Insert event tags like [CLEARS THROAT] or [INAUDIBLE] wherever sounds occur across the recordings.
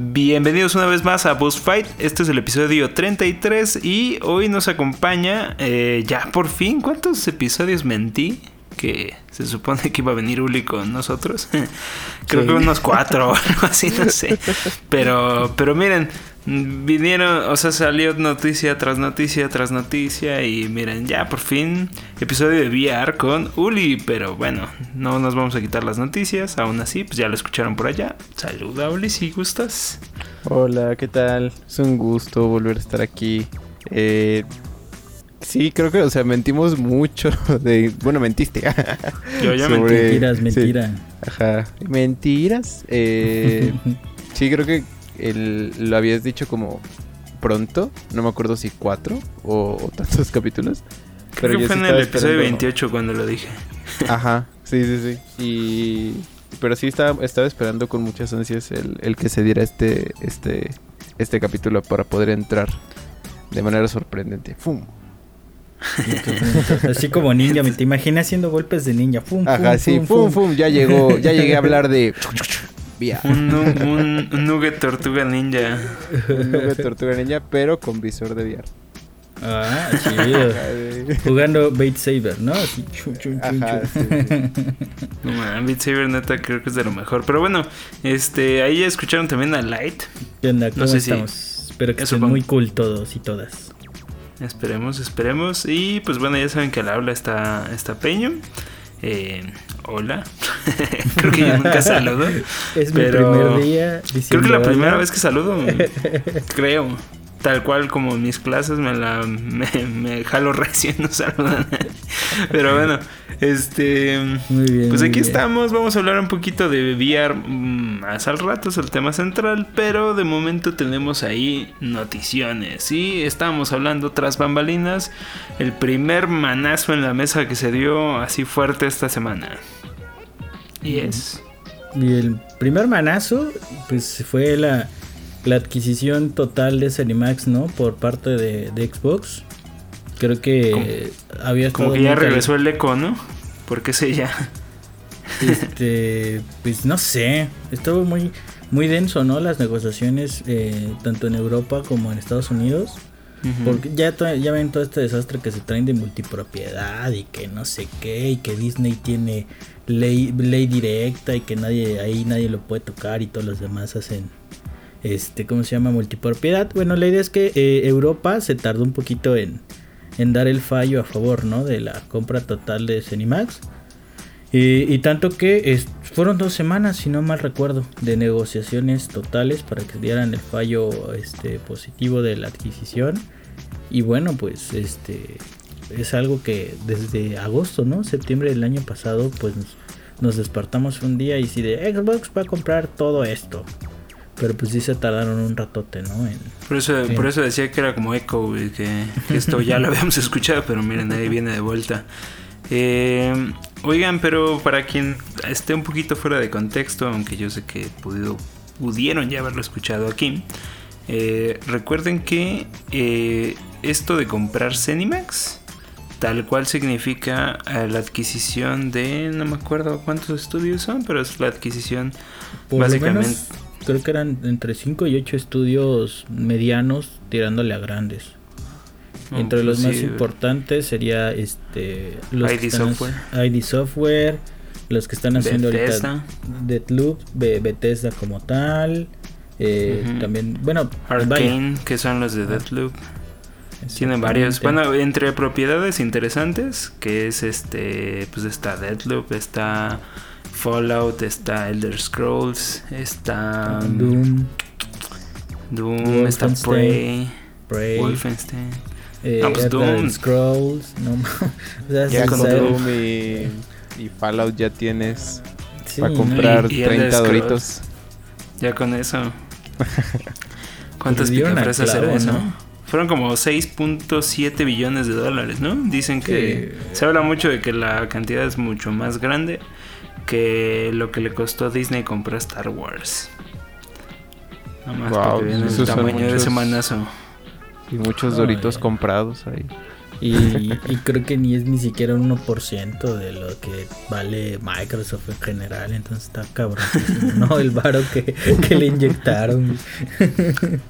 Bienvenidos una vez más a Boss Fight. Este es el episodio 33 y hoy nos acompaña eh, ya por fin. ¿Cuántos episodios mentí? Que se supone que iba a venir Uli con nosotros. [LAUGHS] Creo que unos cuatro o algo así, no sé. [LAUGHS] Pero, pero miren, vinieron, o sea, salió noticia tras noticia tras noticia y miren, ya por fin episodio de VR con Uli, pero bueno, no nos vamos a quitar las noticias, aún así, pues ya lo escucharon por allá. Saluda Uli, si gustas. Hola, ¿qué tal? Es un gusto volver a estar aquí. Eh, sí, creo que, o sea, mentimos mucho [LAUGHS] de... Bueno, mentiste. [LAUGHS] Yo ya Sobre- mentí. Mentiras, mentira. Ajá. Mentiras. Eh, [LAUGHS] sí, creo que el- lo habías dicho como pronto. No me acuerdo si cuatro o, o tantos [LAUGHS] capítulos. Creo que yo fue sí en el episodio esperando- 28 cuando lo dije. [LAUGHS] Ajá, sí, sí, sí. Y... Pero sí estaba, estaba esperando con muchas ansias el, el que se diera este, este, este capítulo para poder entrar de manera sorprendente. ¡Fum! Así como ninja, me te imaginé haciendo golpes de ninja. Fum, fum, sí, fum, fum, ya llegó, ya llegué a hablar de... [LAUGHS] Vía. Un, un, [LAUGHS] un nugget tortuga ninja. Un nube de tortuga ninja, pero con visor de VR. Ah, [LAUGHS] chido. Jugando Bait Saber, ¿no? Así, chun, chun, chun, Ajá, sí, sí. No man, Beat Saber neta creo que es de lo mejor. Pero bueno, este, ahí ya escucharon también a Light. ¿Qué onda? ¿Cómo sé si- estamos? Espero que Eso estén con- muy cool todos y todas. Esperemos, esperemos. Y pues bueno, ya saben que al habla está, está Peño. Eh, hola. [LAUGHS] creo que yo nunca saludo. Es mi primer día Creo que la primera vez que saludo, [LAUGHS] creo. Tal cual como mis clases me la me, me jalo [LAUGHS] recién no saludan. Pero bueno, este Muy bien. pues muy aquí bien. estamos, vamos a hablar un poquito de VR mm, más al rato, es el tema central, pero de momento tenemos ahí noticiones. Y estamos hablando tras bambalinas, el primer manazo en la mesa que se dio así fuerte esta semana. Y es Y el primer manazo, pues fue la, la adquisición total de Cenimax, ¿no? Por parte de, de Xbox. Creo que había como que ya regresó el eco, ¿no? Porque sé ya. Este, pues no sé, estuvo muy, muy denso, ¿no? Las negociaciones, eh, tanto en Europa como en Estados Unidos. Porque ya, ya ven todo este desastre que se traen de multipropiedad y que no sé qué, y que Disney tiene ley, ley directa y que nadie ahí nadie lo puede tocar y todos los demás hacen este, ¿cómo se llama? multipropiedad. Bueno, la idea es que eh, Europa se tardó un poquito en, en dar el fallo a favor, ¿no? De la compra total de Cenimax. Y, tanto que fueron dos semanas, si no mal recuerdo, de negociaciones totales para que dieran el fallo este, positivo de la adquisición. Y bueno, pues este es algo que desde agosto, ¿no? Septiembre del año pasado, pues nos, nos despertamos un día y si de Xbox va a comprar todo esto. Pero pues sí se tardaron un ratote, ¿no? En, Por eso, Sí. por eso decía que era como eco, que, que esto ya lo habíamos [LAUGHS] escuchado, pero miren, ahí viene de vuelta. Eh, oigan, pero para quien esté un poquito fuera de contexto, aunque yo sé que pudido, pudieron ya haberlo escuchado aquí, eh, recuerden que eh, esto de comprar Cenimax, tal cual significa eh, la adquisición de, no me acuerdo cuántos estudios son, pero es la adquisición por lo Básicamente. menos, creo que eran entre 5 y 8 estudios medianos tirándole a grandes. no, Entre los más importantes sería este los ID que están Software. ID Software, los que están haciendo Bethesda. ahorita Deathloop, Be- Bethesda como tal, eh, también, bueno, vaya, Arcane, que son los de Deathloop. Tienen varios. Bueno, entre propiedades interesantes, que es este, pues está Deathloop, está Fallout, está Elder Scrolls, está Doom, Doom, está Prey, Prey, Wolfenstein. eh, Ah, pues Elder Doom. Scrolls, no ma- [LAUGHS] o sea, Ya con Doom y, y Fallout ya tienes sí, para ¿no? comprar Y- y Elder 30 Scrolls. doritos. Ya con eso. ¿Cuántas picafresas era clavo, eso? ¿no? Fueron como 6.7 billones de dólares, ¿no? Dicen que Sí. se habla mucho de que la cantidad es mucho más grande que lo que le costó a Disney comprar Star Wars. Nada más Wow, para que vean el esos son tamaño de ese muchos- manazo. Y muchos Ay. doritos comprados ahí. Y, y, creo que ni es ni siquiera un 1% de lo que vale Microsoft en general. Entonces está cabrón. [LAUGHS] no, el varo que, que le inyectaron.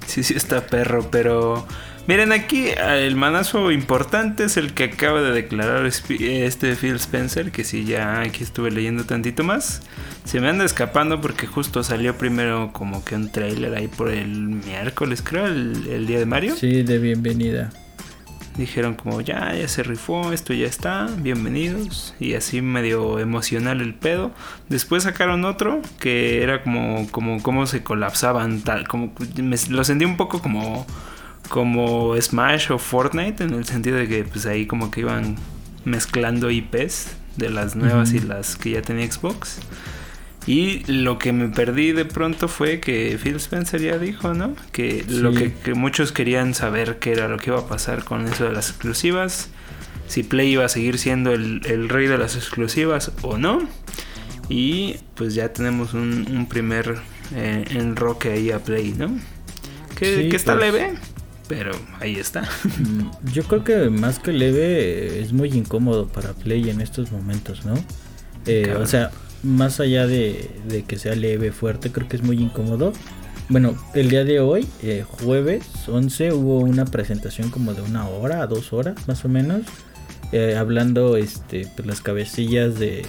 sí, sí, está perro, pero Miren, aquí el manazo importante es el que acaba de declarar este Phil Spencer, que si ya aquí estuve leyendo tantito más. Se me anda escapando porque justo salió primero como que un trailer ahí por el miércoles, creo, el, día de Mario. Sí, de bienvenida. Dijeron como ya, ya se rifó, esto ya está, bienvenidos. Y así medio emocional el pedo. Después sacaron otro que era como, como, como se colapsaban, tal, como, lo sentí un poco como como Smash o Fortnite en el sentido de que pues ahí como que iban mezclando IPs de las nuevas y las que ya tenía Xbox. Y lo que me perdí de pronto fue que Phil Spencer ya dijo, ¿no? Que lo que, muchos querían saber qué era lo que iba a pasar con eso de las exclusivas. Si Play iba a seguir siendo el, rey de las exclusivas o no. Y pues ya tenemos un, primer eh, enroque ahí a Play, ¿no? Que, está pues, leve pero ahí está. Mm, yo creo que más que leve es muy incómodo para Play en estos momentos, ¿no? Eh, o sea, más allá de, que sea leve, fuerte, creo que es muy incómodo. Bueno, el día de hoy, eh, jueves 11, hubo una presentación como de una hora a dos horas, más o menos. Eh, hablando este, pues, las cabecillas de,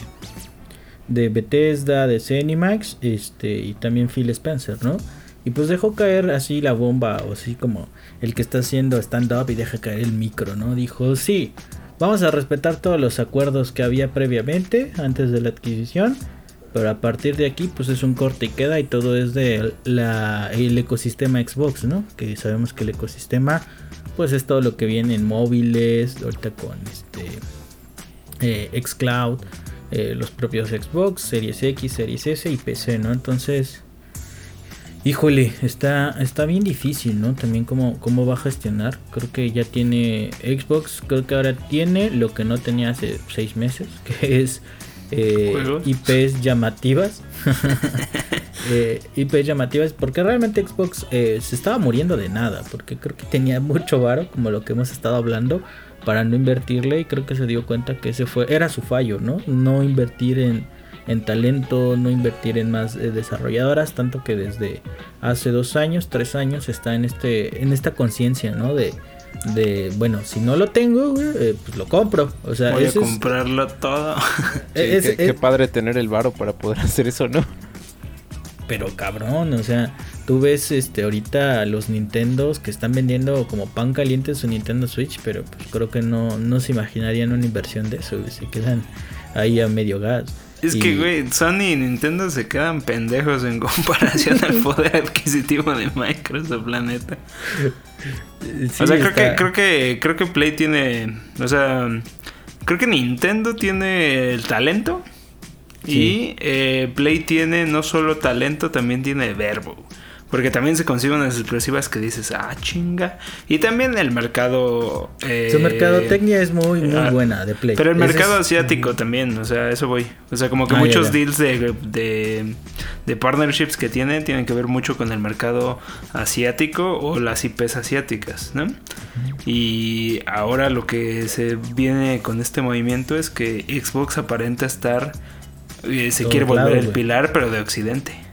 de Bethesda, de Cenimax este, y también Phil Spencer, ¿no? Y pues dejó caer así la bomba, o así como el que está haciendo stand-up y deja caer el micro, ¿no? Dijo, sí, vamos a respetar todos los acuerdos que había previamente, antes de la adquisición. Pero a partir de aquí, pues es un corte y queda y todo es de la, el ecosistema Xbox, ¿no? Que sabemos que el ecosistema, pues es todo lo que viene en móviles, ahorita con este eh, Xcloud, eh, los propios Xbox, Series X, Series S y PC, ¿no? Entonces, Híjole, está, está bien difícil, ¿no? También cómo, cómo va a gestionar. Creo que ya tiene Xbox, creo que ahora tiene lo que no tenía hace seis meses, [LAUGHS] que es eh, IPs llamativas. [LAUGHS] eh, IPs llamativas, porque realmente Xbox eh, se estaba muriendo de nada, porque creo que tenía mucho varo, como lo que hemos estado hablando, para no invertirle y creo que se dio cuenta que ese fue, era su fallo, ¿no? No invertir en en talento, no invertir en más eh, desarrolladoras, tanto que desde hace dos años, tres años está en este, en esta conciencia, ¿no? De, de, bueno, si no lo tengo, eh, pues lo compro. O sea, voy a comprarlo todo. [LAUGHS] qué, padre tener el varo para poder [LAUGHS] hacer eso, ¿no? Pero cabrón, o sea, tú ves este ahorita los Nintendos que están vendiendo como pan caliente su Nintendo Switch, pero pues creo que no, no se imaginarían una inversión de eso, se quedan ahí a medio gas. Es que, güey, Sony y Nintendo se quedan pendejos en [LAUGHS] comparación al [LAUGHS] poder adquisitivo de Microsoft, la neta. o sea, creo que, creo que, creo que Play tiene, o sea, creo que Nintendo tiene el talento y eh, Play tiene no solo talento, también tiene verbo. Porque también se consiguen unas exclusivas que dices, ah, chinga. Y también el mercado. Eh, Su mercadotecnia es muy, muy ah, buena de Play. Pero el mercado asiático también, o sea, eso voy. O sea, como que ah, muchos deals de, de, de, partnerships que tienen tienen que ver mucho con el mercado asiático o las IPs asiáticas, ¿no? Y ahora lo que se viene con este movimiento es que Xbox aparenta estar. Eh, se quiere volver el pilar, pero de Occidente.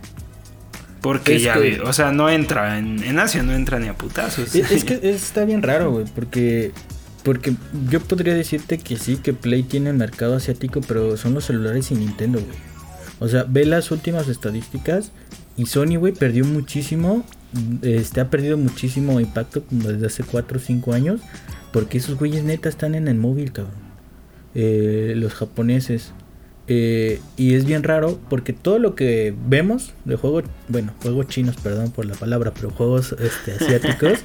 Porque ya, o sea, no entra en, Asia, no entra ni a putazos. Es, que [LAUGHS] está bien raro, güey, porque porque yo podría decirte que sí, que Play tiene el mercado asiático, pero son los celulares y Nintendo, güey. O sea, ve las últimas estadísticas y Sony, güey, perdió muchísimo, este ha perdido muchísimo impacto como desde hace 4 o 5 años, porque esos güeyes neta están en el móvil, cabrón. Eh, los japoneses. Eh, y es bien raro porque todo lo que vemos de juegos, bueno, juegos chinos, perdón por la palabra, pero juegos este, [LAUGHS] asiáticos,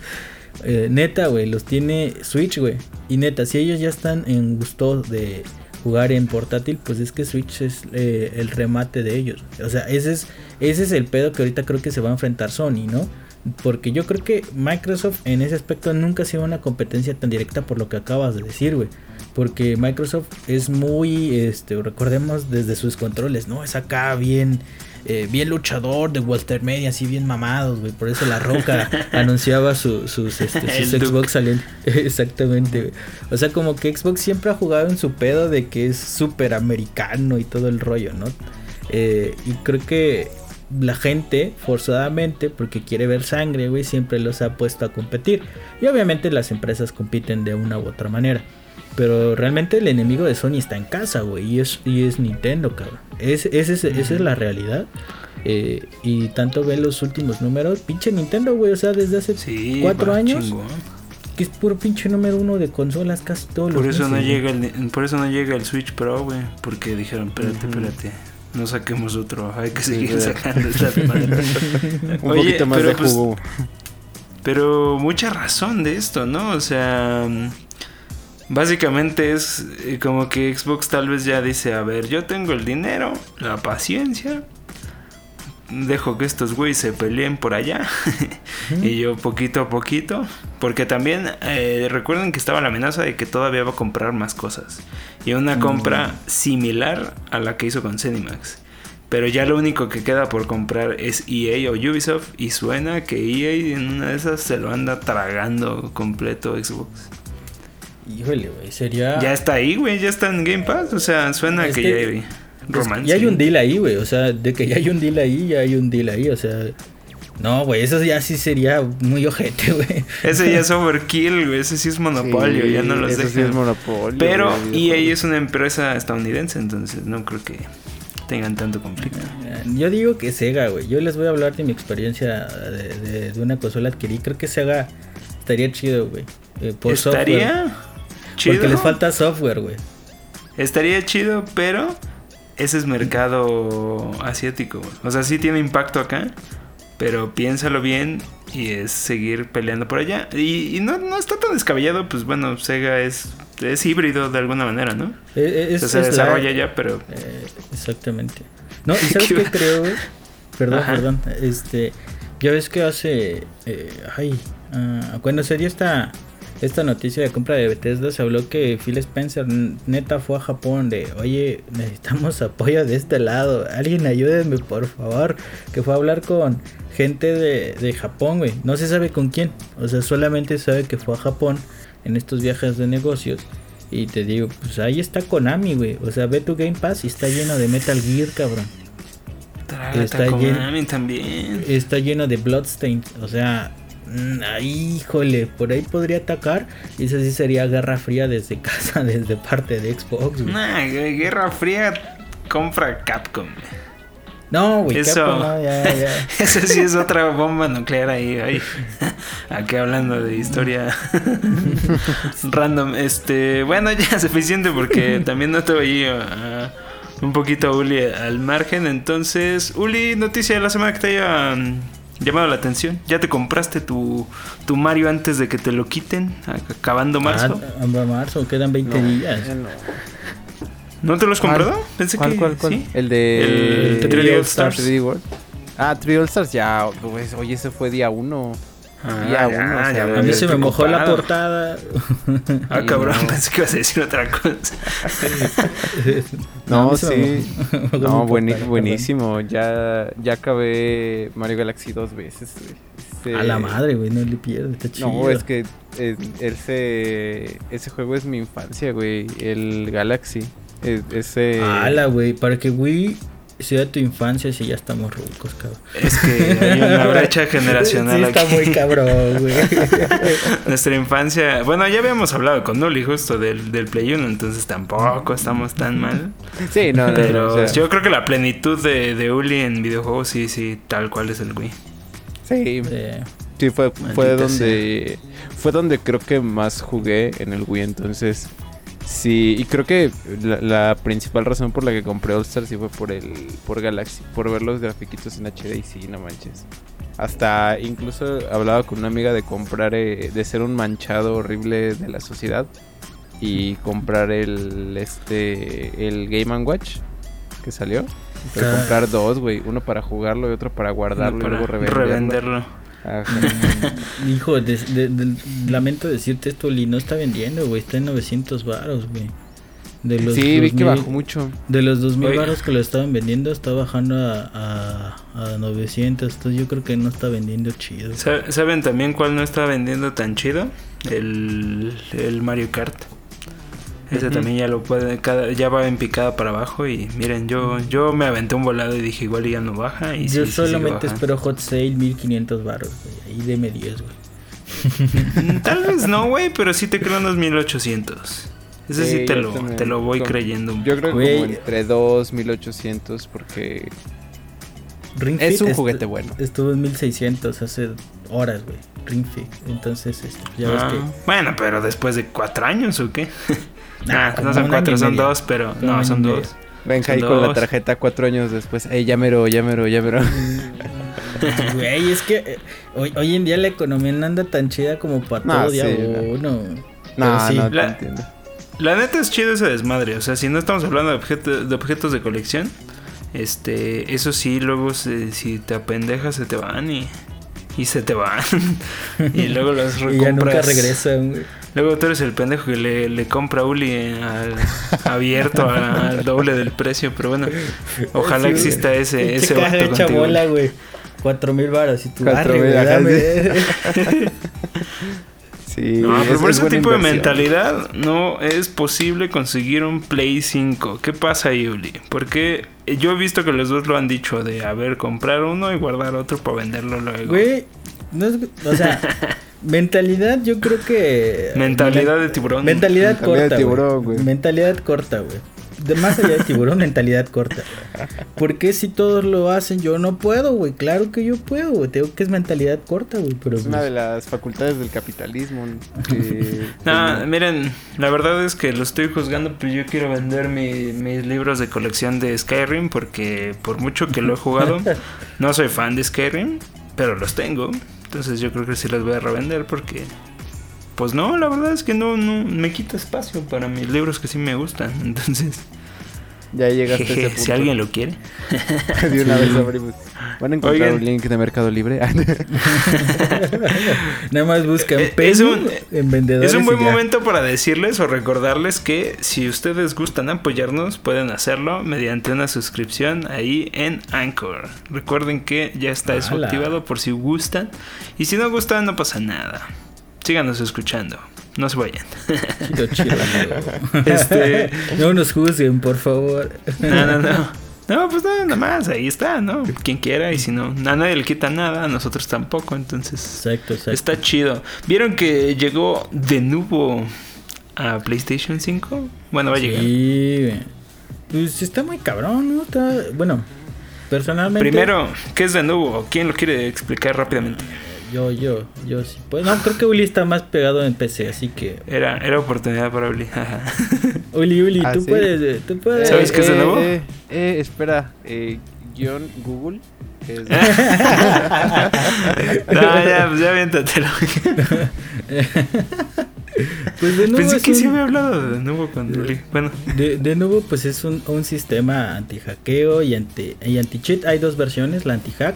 eh, neta, güey, los tiene Switch, güey. Y neta, si ellos ya están en gusto de jugar en portátil, pues es que Switch es eh, el remate de ellos. O sea, ese es, ese es el pedo que ahorita creo que se va a enfrentar Sony, ¿no? Porque yo creo que Microsoft en ese aspecto nunca ha sido una competencia tan directa por lo que acabas de decir, güey porque Microsoft es muy, este, recordemos desde sus controles, ¿no? Es acá bien, eh, bien luchador de Walter Media, así bien mamados, güey. Por eso La Roca [LAUGHS] anunciaba su, sus, este, sus Xbox saliendo. [LAUGHS] Exactamente, güey. O sea, como que Xbox siempre ha jugado en su pedo de que es súper americano y todo el rollo, ¿no? Eh, y creo que la gente, forzadamente, porque quiere ver sangre, güey, siempre los ha puesto a competir. Y obviamente las empresas compiten de una u otra manera. Pero realmente el enemigo de Sony está en casa, güey. Y es, y es Nintendo, cabrón. Es, esa es la realidad. Eh, y tanto ve los últimos números. Pinche Nintendo, güey. O sea, desde hace cuatro años. Que es puro pinche número uno de consolas casi todos por los eso no llega el, Por eso no llega el Switch Pro, güey. Porque dijeron, espérate, espérate. No saquemos otro. Hay que seguir sacando esta [LAUGHS] Un poquito más de pues, jugo. pero mucha razón de esto, ¿no? O sea Básicamente es eh, como que Xbox tal vez ya dice, a ver, yo tengo el dinero, la paciencia, dejo que estos güeyes se peleen por allá [LAUGHS] y yo poquito a poquito, porque también eh, recuerden que estaba la amenaza de que todavía va a comprar más cosas y una compra similar a la que hizo con Cenimax. Pero ya lo único que queda por comprar es EA o Ubisoft y suena que EA en una de esas se lo anda tragando completo Xbox. Híjole, güey, sería. Ya está ahí, güey, ya está en Game Pass. O sea, suena que, ya hay romance. Ya hay un deal ahí, güey. O sea, de que ya hay un deal ahí, ya hay un deal ahí. O sea, no, güey, eso ya sí sería muy ojete, [LAUGHS] güey. Ese ya es overkill, güey. Ese sí es monopolio, ya no los dejan. Sí es monopolio. Pero EA es una empresa estadounidense, entonces no creo que tengan tanto conflicto. Yo digo que Sega, güey. Yo les voy a hablar de mi experiencia de, de, una consola adquirí. Creo que Sega estaría chido, güey. Eh, ¿Estaría? Porque les falta software, güey. Estaría chido, pero ese es mercado asiático. O sea, sí tiene impacto acá, pero piénsalo bien y es seguir peleando por allá. Y, no, no, está tan descabellado, pues bueno, Sega es, es híbrido de alguna manera, ¿no? Eh, eh, se desarrolla ya, pero... Eh, exactamente. No, ¿y [LAUGHS] sabes qué creo, güey? Perdón, perdón. Este, ya ves que hace... ay, uh, cuando se dio esta esta noticia de compra de Bethesda se habló que Phil Spencer neta fue a Japón de, oye, necesitamos [LAUGHS] apoyo de este lado, alguien ayúdenme por favor, que fue a hablar con gente de, de Japón, güey, no se sabe con quién, o sea, solamente sabe que fue a Japón en estos viajes de negocios. Y te digo, pues ahí está Konami, güey. O sea, ve tu Game Pass y está lleno de Metal Gear, cabrón. está lleno, también. Está lleno de Bloodstained. O sea, Mm, híjole, por ahí podría atacar. Y eso sí sería Guerra Fría desde casa, [LAUGHS] desde parte de Xbox. Nah, Guerra Fría compra Capcom. No, güey, eso, Capcom, ya, ya. [LAUGHS] eso sí es otra bomba nuclear ahí, ahí. [LAUGHS] Aquí hablando de historia random. Este, bueno, ya suficiente porque también no te voy a, un poquito a Uli al margen. Entonces, Uli, noticia de la semana que te haya llamado la atención? ¿Ya te compraste tu, tu Mario antes de que te lo quiten? Acabando marzo. Ah, marzo, quedan 20 días. No. te lo has comprado? Pensé ¿Cuál, que cuál, cuál? ¿sí? El de el, el 3D All Stars. 3D World. Ah, 3D All Stars ya, pues, oye, ese fue día 1. Ah, ya, uno, ya, a mí se me mojó la portada. Ah, cabrón, pensé que ibas a decir otra cosa. no, sí. [LAUGHS] no, buenísimo. Ya, ya acabé Mario Galaxy dos veces. Este... A la madre, güey, no le pierdes, está chido. No, es que ese, ese juego es mi infancia, güey. El Galaxy. E, ese. Ala, güey, para que Wii si de tu infancia si ya estamos rucos, cabrón. Es que hay una brecha generacional sí, está muy cabrón, güey. [LAUGHS] Nuestra infancia... Bueno, ya habíamos hablado con Nuli justo del, del Play 1, entonces tampoco estamos tan mal. Sí, no, no Pero yo creo que la plenitud de, de Uli en videojuegos sí, sí, tal cual es el Wii. Sí. Sí, fue, fue donde... Fue donde creo que más jugué en el Wii, entonces... Sí, y creo que la, principal razón por la que compré All Stars sí fue por el por Galaxy, por ver los grafiquitos en HD y sí, no manches. Hasta incluso hablaba con una amiga de comprar, eh, de ser un manchado horrible de la sociedad y comprar el este el Game Watch que salió. Pero comprar dos, güey, uno para jugarlo y otro para guardarlo y luego revenderlo. [LAUGHS] Hijo, lamento decirte esto, Li no está vendiendo, güey. Está en 900 baros, güey. De los Sí, vi que 2000 bajó mucho. De los 2000 Oye. baros que lo estaban vendiendo, está bajando a, a, a 900. Entonces yo creo que no está vendiendo chido. Sa- ¿Saben también cuál no está vendiendo tan chido? El, el Mario Kart. Ese también ya lo puede, cada, ya va en picada para abajo y miren, yo yo me aventé un volado y dije igual ya no baja y yo sí, solamente espero Hot Sale 1500 baros, güey. Ahí deme 10, güey. Mm, Tal vez no, güey, pero sí te creo unos 1800. Ese sí, Sí, te lo, también. te lo voy Con- creyendo. Yo creo que como entre 2, 1800 porque Ring es Fit un est- juguete bueno. Estuvo en 1600 hace horas, güey. Ring Fit. Entonces, este, ya ves Ah, que. Bueno, pero después de cuatro años o qué? [LAUGHS] Nah, Ah, no son cuatro, y son medio. dos, pero Como no, son y dos. Venga ahí con la tarjeta cuatro años después. Ey, ya mero, ya mero, ya mero. [LAUGHS] Güey, es que eh, hoy, hoy en día la economía no anda tan chida como para No, todo día sí, uno. No, sí. no te La- entiendo. La neta es chido ese desmadre. O sea, si no estamos hablando de, objeto- de objetos de colección, este, eso sí, luego se- si te apendejas se te van y, y se te van. [LAUGHS] y luego los [LAUGHS] Y ya nunca recompras. regresan, güey. Luego tú eres el pendejo que le, le compra a Uli al [LAUGHS] abierto a- al doble del precio. Pero bueno, ojalá Sí, exista güey. ese, ese vato hecha contigo. bola, güey. Cuatro mil baros y tú Cuatro mil, güey, ajá, dame. [LAUGHS] Sí, No, pero es- por es ese tipo de mentalidad no es posible conseguir un Play 5. ¿Qué pasa ahí, Uli? Porque yo he visto que los dos lo han dicho de, a ver, comprar uno y guardar otro para venderlo luego. Güey, no es, o sea, [LAUGHS] mentalidad yo creo que... Mentalidad de tiburón. Mentalidad, Mentalidad de corta, tiburón, güey. güey. Mentalidad corta, güey. De más allá de tiburón, [LAUGHS] mentalidad corta. ¿Por qué si todos lo hacen yo no puedo, güey? Claro que yo puedo, güey. Tengo que es mentalidad corta, güey. Pero Es una pues, de las facultades del capitalismo. que- [LAUGHS] No, miren, la verdad es que lo estoy juzgando, pero yo quiero vender mi- mis libros de colección de Skyrim porque por mucho que lo he jugado, [LAUGHS] no soy fan de Skyrim, pero los tengo. Entonces yo creo que sí los voy a revender porque... Pues no, la verdad es que no, no me quita espacio para mis libros que sí me gustan. [LAUGHS] Entonces, Ya llegaste a ese [LAUGHS] jeje, punto. si alguien lo quiere. [LAUGHS] de una vez abrimos. Van a encontrar Oigan. un link de Mercado Libre. [LAUGHS] Nada más buscan Eh, es un- en vendedores. Es un buen momento para decirles o recordarles que si ustedes gustan apoyarnos, pueden hacerlo mediante una suscripción ahí en Anchor. Recuerden que ya está eso activado por si gustan. Y si no gustan, no pasa nada. Síganos escuchando. No se vayan. Chido, chido. [LAUGHS] Este- No nos juzguen, por favor. No, no, no. No, pues no, nada más. Ahí está, ¿no? Quien quiera. Y si no, a nadie le quita nada. A nosotros tampoco. Entonces, Exacto, exacto. Está chido. ¿Vieron que llegó de nuevo a PlayStation 5? Bueno, va a llegar. Sí. Pues está muy cabrón, ¿no? Está... Bueno, personalmente. Primero, ¿qué es de nuevo? ¿Quién lo quiere explicar rápidamente? Yo, yo, yo sí. Pues no, creo que Uli está más pegado en PC, así que. Era, era oportunidad para Uli. [LAUGHS] Uli, Uli, Ah, tú ¿sí? puedes. eh, Tú puedes. ¿Sabes qué es de nuevo? Eh, eh, espera. Eh, guion Google. Es- [LAUGHS] [LAUGHS] no, ya, pues ya aviéntatelo. Pues de nuevo, Pensé que un- sí había hablado de nuevo con Uli. Bueno, de, de nuevo, pues es un, un sistema anti-hackeo y anti y anti-cheat. Hay dos versiones, la anti-hack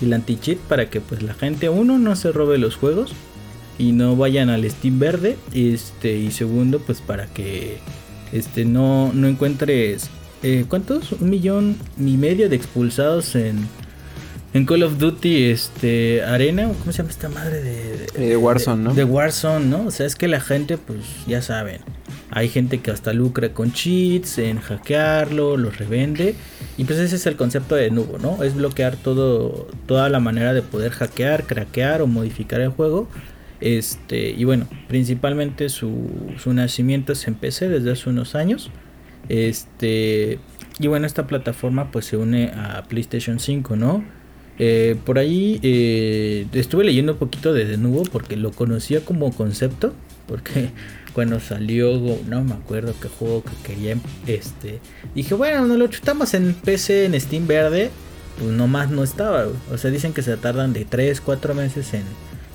la anti-cheat, para que pues la gente, uno, no se robe los juegos y no vayan al Steam verde. Este, y segundo, pues para que este no, no encuentres. eh, ¿Cuántos? Un millón y medio de expulsados en, en Call of Duty este, Arena. ¿o ¿Cómo se llama esta madre de, de- Eh, Warzone, ¿no? De Warzone, ¿no? O sea, es que la gente, pues ya saben. Hay gente que hasta lucra con cheats, en hackearlo, los revende. Y pues ese es el concepto de Nubo, ¿no? Es bloquear todo, toda la manera de poder hackear, craquear o modificar el juego. Este, y bueno, principalmente su, su nacimiento es en PC desde hace unos años. Este, y bueno, esta plataforma pues se une a PlayStation 5, ¿no? Eh, por ahí eh, estuve leyendo un poquito de Denuvo porque lo conocía como concepto. Porque [LAUGHS] cuando salió, no me acuerdo qué juego que quería. Este, dije, bueno, no lo chutamos en PC, en Steam Verde. Pues nomás no estaba. O sea, dicen que se tardan de 3, 4 meses en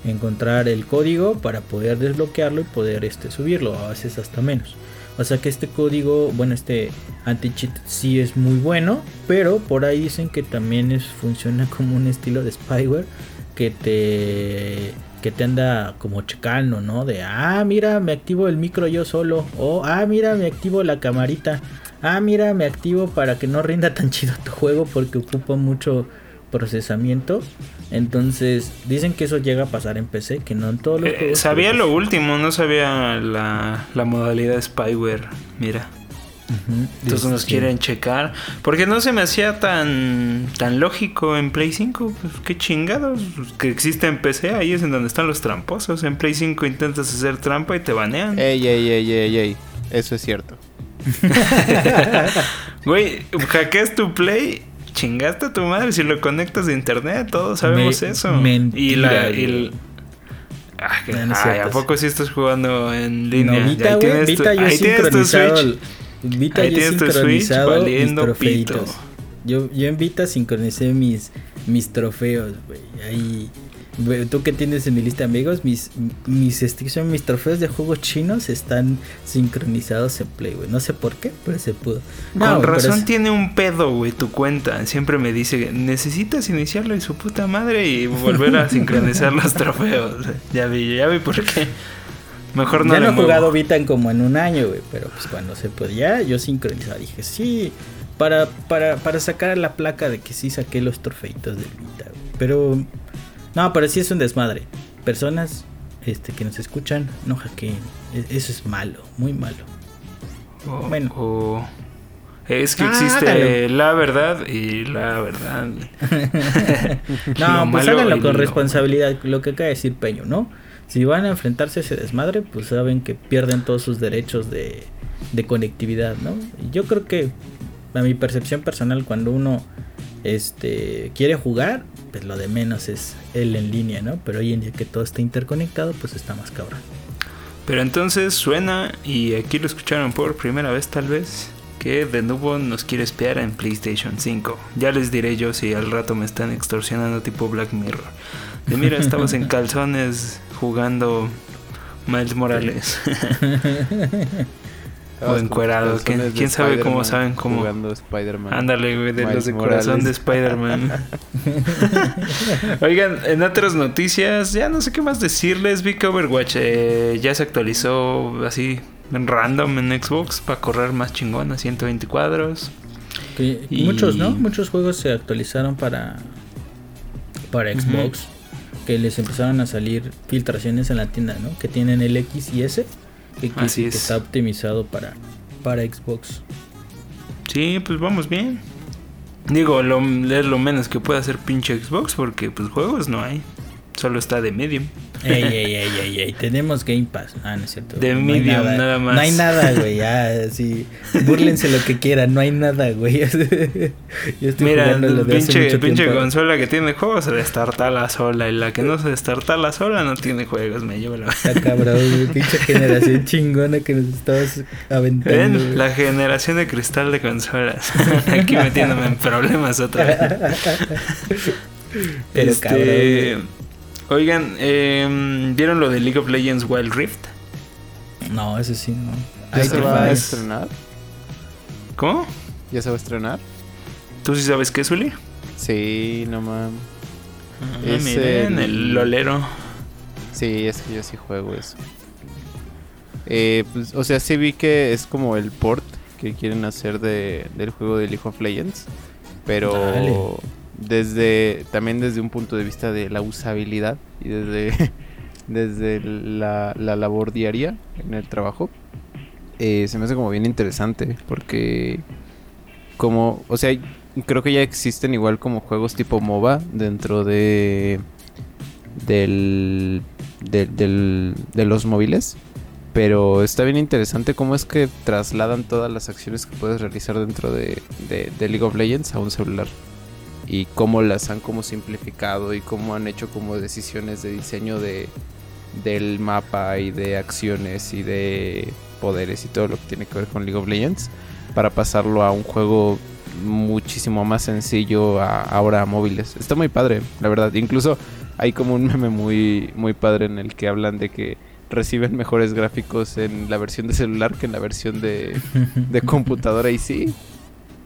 encontrar el código para poder desbloquearlo y poder este, subirlo. A veces hasta menos. O sea que este código, bueno, este anti-cheat sí es muy bueno, pero por ahí dicen que también es, funciona [LAUGHS] como un estilo de spyware que te que te anda como checando, ¿no? De, ah, mira, me activo el micro yo solo. O, ah, mira, me activo la camarita. Ah, mira, me activo para que no rinda tan chido tu juego porque ocupa mucho procesamiento. Entonces, dicen que eso llega a pasar en PC, que no en todos los Eh, juegos. sabía pero, lo último, no sabía la, la modalidad spyware. Mira. Entonces nos quieren checar. Porque no se me hacía tan, tan lógico en Play 5. Pues qué chingados. Pues, Que existe en PC, ahí es en donde están los tramposos. En Play 5 intentas hacer trampa y te banean. Ey, ey, ey, ey, ey. Eso es cierto. [LAUGHS] Güey, hackeas tu Play. Chingaste a tu madre si lo conectas de internet. Todos sabemos Me- eso. mentira, y la. y el- Ah, que- No, no es ay, cierto. ¿a poco sí estás jugando en línea? No, Vita, ahí tienes tu- yo ahí tienes tu. Switch. Vita Ahí yo tienes tu Switch mis valiendo pito. Yo, yo en Vita sincronicé mis, mis trofeos, güey. Ahí. Tú que tienes en mi lista de amigos, mis, mis, son mis trofeos de juegos chinos están sincronizados en Play, güey. No sé por qué, pero se pudo. No, Con razón es- tiene un pedo, güey, tu cuenta. Siempre me dice, necesitas iniciarlo y su puta madre y volver a sincronizar los trofeos. [LAUGHS] Ya vi, ya vi por qué. Mejor no ya no he jugado Vita en como en un año, güey. Pero pues cuando se podía, yo sincronizaba. Dije, sí, para, para, para sacar la placa de que sí saqué los trofeitos del Vita, güey. Pero, no, pero sí es un desmadre. Personas este, que nos escuchan, no hackeen. E- Eso es malo, muy malo. O- Bueno. o- es que Ah, existe la verdad y la verdad. [LAUGHS] No, [LAUGHS] Lo pues háganlo con responsabilidad, lo que acaba de decir Peño, ¿no? Si van a enfrentarse a ese desmadre, pues saben que pierden todos sus derechos de, de conectividad, ¿no? Y yo creo que, a mi percepción personal, cuando uno este quiere jugar, pues lo de menos es el en línea, ¿no? Pero hoy en día que todo está interconectado, pues está más cabrón. Pero entonces suena, y aquí lo escucharon por primera vez tal vez, que de nuevo nos quiere espiar en PlayStation 5. Ya les diré yo si al rato me están extorsionando tipo Black Mirror. De mira, estabas en [LAUGHS] calzones jugando Miles Morales. [LAUGHS] O encuerado, ¿quién- quién sabe cómo saben cómo? Jugando Spider-Man. Ándale, güey, de Miles los de corazón de Spider-Man. [LAUGHS] Oigan, en otras noticias, ya no sé qué más decirles. Vi que Overwatch eh, ya se actualizó así en random en Xbox para correr más chingón a 120 cuadros. Que Y- Muchos, ¿no? Muchos juegos se actualizaron para, para. Xbox. Que les empezaron a salir filtraciones en la tienda, ¿no? Que tienen el X y S. Que, Así que es. está optimizado para, para Xbox. Sí, pues vamos bien. Digo, lo, es lo menos que puede hacer pinche Xbox porque pues juegos no hay. Solo está de medium. Ey, ey, ey, ey, ey. Tenemos Game Pass. Ah, no es cierto. De no Medium, nada más. No hay nada, güey. Ya, sí. Búrlense lo que quieran. No hay nada, güey. [LAUGHS] Yo estoy Mira, jugando lo de hace pinche, mucho pinche tiempo. consola que tiene juegos se destartala sola. Y la que no se destartala sola no tiene juegos. Me llevo la... Está cabrón, güey. Pinche [LAUGHS] generación chingona que nos estabas aventando. Ven, güey. la generación de cristal de consolas. [LAUGHS] Aquí metiéndome en problemas otra vez. Pero Este, cabrón, güey. Oigan, em, ¿vieron lo de League of Legends Wild Rift? No, eso sí, no. ¿Ya se va a estrenar? ¿Cómo? ¿Ya se va a estrenar? ¿Tú sí sabes qué Uli? Sí, no mames. Ah, Es miren, el- el lolero. Sí, es que yo sí juego eso. Eh, pues, o sea, sí vi que es como el port que quieren hacer de, del juego de League of Legends. Pero Dale. Desde también desde un punto de vista de la usabilidad y desde, [LAUGHS] desde la, la labor diaria en el trabajo, eh, se me hace como bien interesante porque como, o sea, creo que ya existen igual como juegos tipo MOBA dentro de del, del, de los móviles. Pero está bien interesante cómo es que trasladan todas las acciones que puedes realizar dentro de, de- de League of Legends a un celular. Y cómo las han como simplificado y cómo han hecho como decisiones de diseño de, del mapa y de acciones y de poderes y todo lo que tiene que ver con League of Legends. Para pasarlo a un juego muchísimo más sencillo a, ahora a móviles. Está muy padre, la verdad. Incluso hay como un meme muy, muy padre en el que hablan de que reciben mejores gráficos en la versión de celular que en la versión de, de [LAUGHS] computadora. Y sí,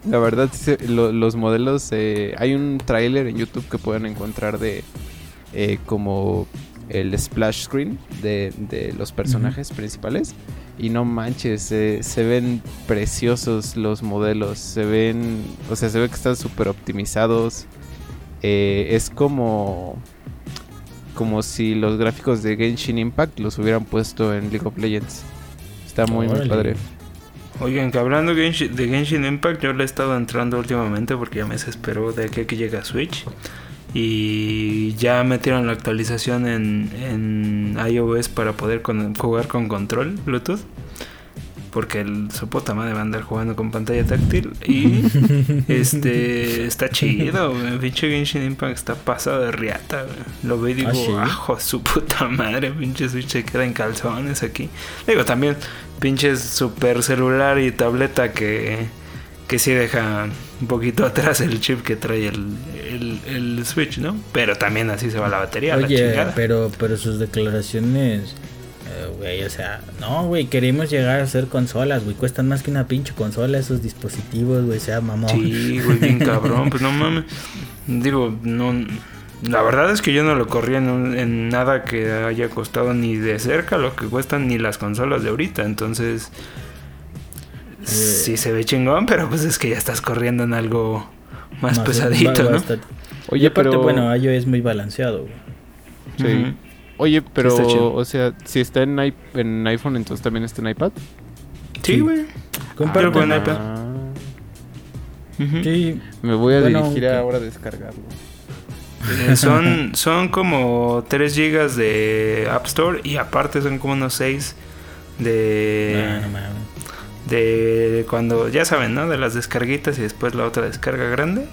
la verdad, los modelos. eh, hay un tráiler en YouTube que pueden encontrar de eh, como el splash screen de, de los personajes principales. Y no manches, se- se ven preciosos los modelos. Se ven, o sea, se ve que están súper optimizados. Eh, es como, como si los gráficos de Genshin Impact los hubieran puesto en League of Legends. Está muy, muy Órale. padre. Oigan, que hablando de Genshin, Impact, yo le he estado entrando últimamente porque ya me desesperó de aquí a que llega Switch. Y ya metieron la actualización en, iOS para poder jugar con control Bluetooth. Porque el, su puta madre va a andar jugando con pantalla táctil. Y [LAUGHS] este está chido, güey. Pinche Genshin Impact está pasado de riata, güey. Lo veo y digo, ¿Ah, sí? ajo, su puta madre. Pinche Switch se queda en calzones aquí. Digo, también pinches super celular y tableta que, que sí deja un poquito [LAUGHS] atrás el chip que trae el, el, el Switch, ¿no? Pero también así se va la batería, la Oye, chingada. pero, pero sus declaraciones, güey, o sea, no, güey, queremos llegar a ser consolas, güey, cuestan más que una pinche consola esos dispositivos, güey, sea mamón. Sí, güey, bien [LAUGHS] cabrón, pues no mames. Digo, no. La verdad es que yo no lo corría en, un- en nada que haya costado ni de cerca lo que cuestan ni las consolas de ahorita. Entonces, sí se ve chingón, pero pues es que ya estás corriendo en algo más, Más- pesadito, ¿no? bastante. y Oye, aparte, pero... bueno, iOS es muy balanceado, güey. Sí. Oye, pero, o sea, si está en, i- en iPhone, entonces también está en iPad. Sí, Sí. güey. Comparte. Creo que en iPad. Ah. Sí, me voy a Bueno, dirigir ahora a descargarlo. Eh, son, son como 3 gigas de App Store y aparte son como unos 6 de... Ah, no de cuando, ya saben, ¿no? De las descarguitas y después la otra descarga grande.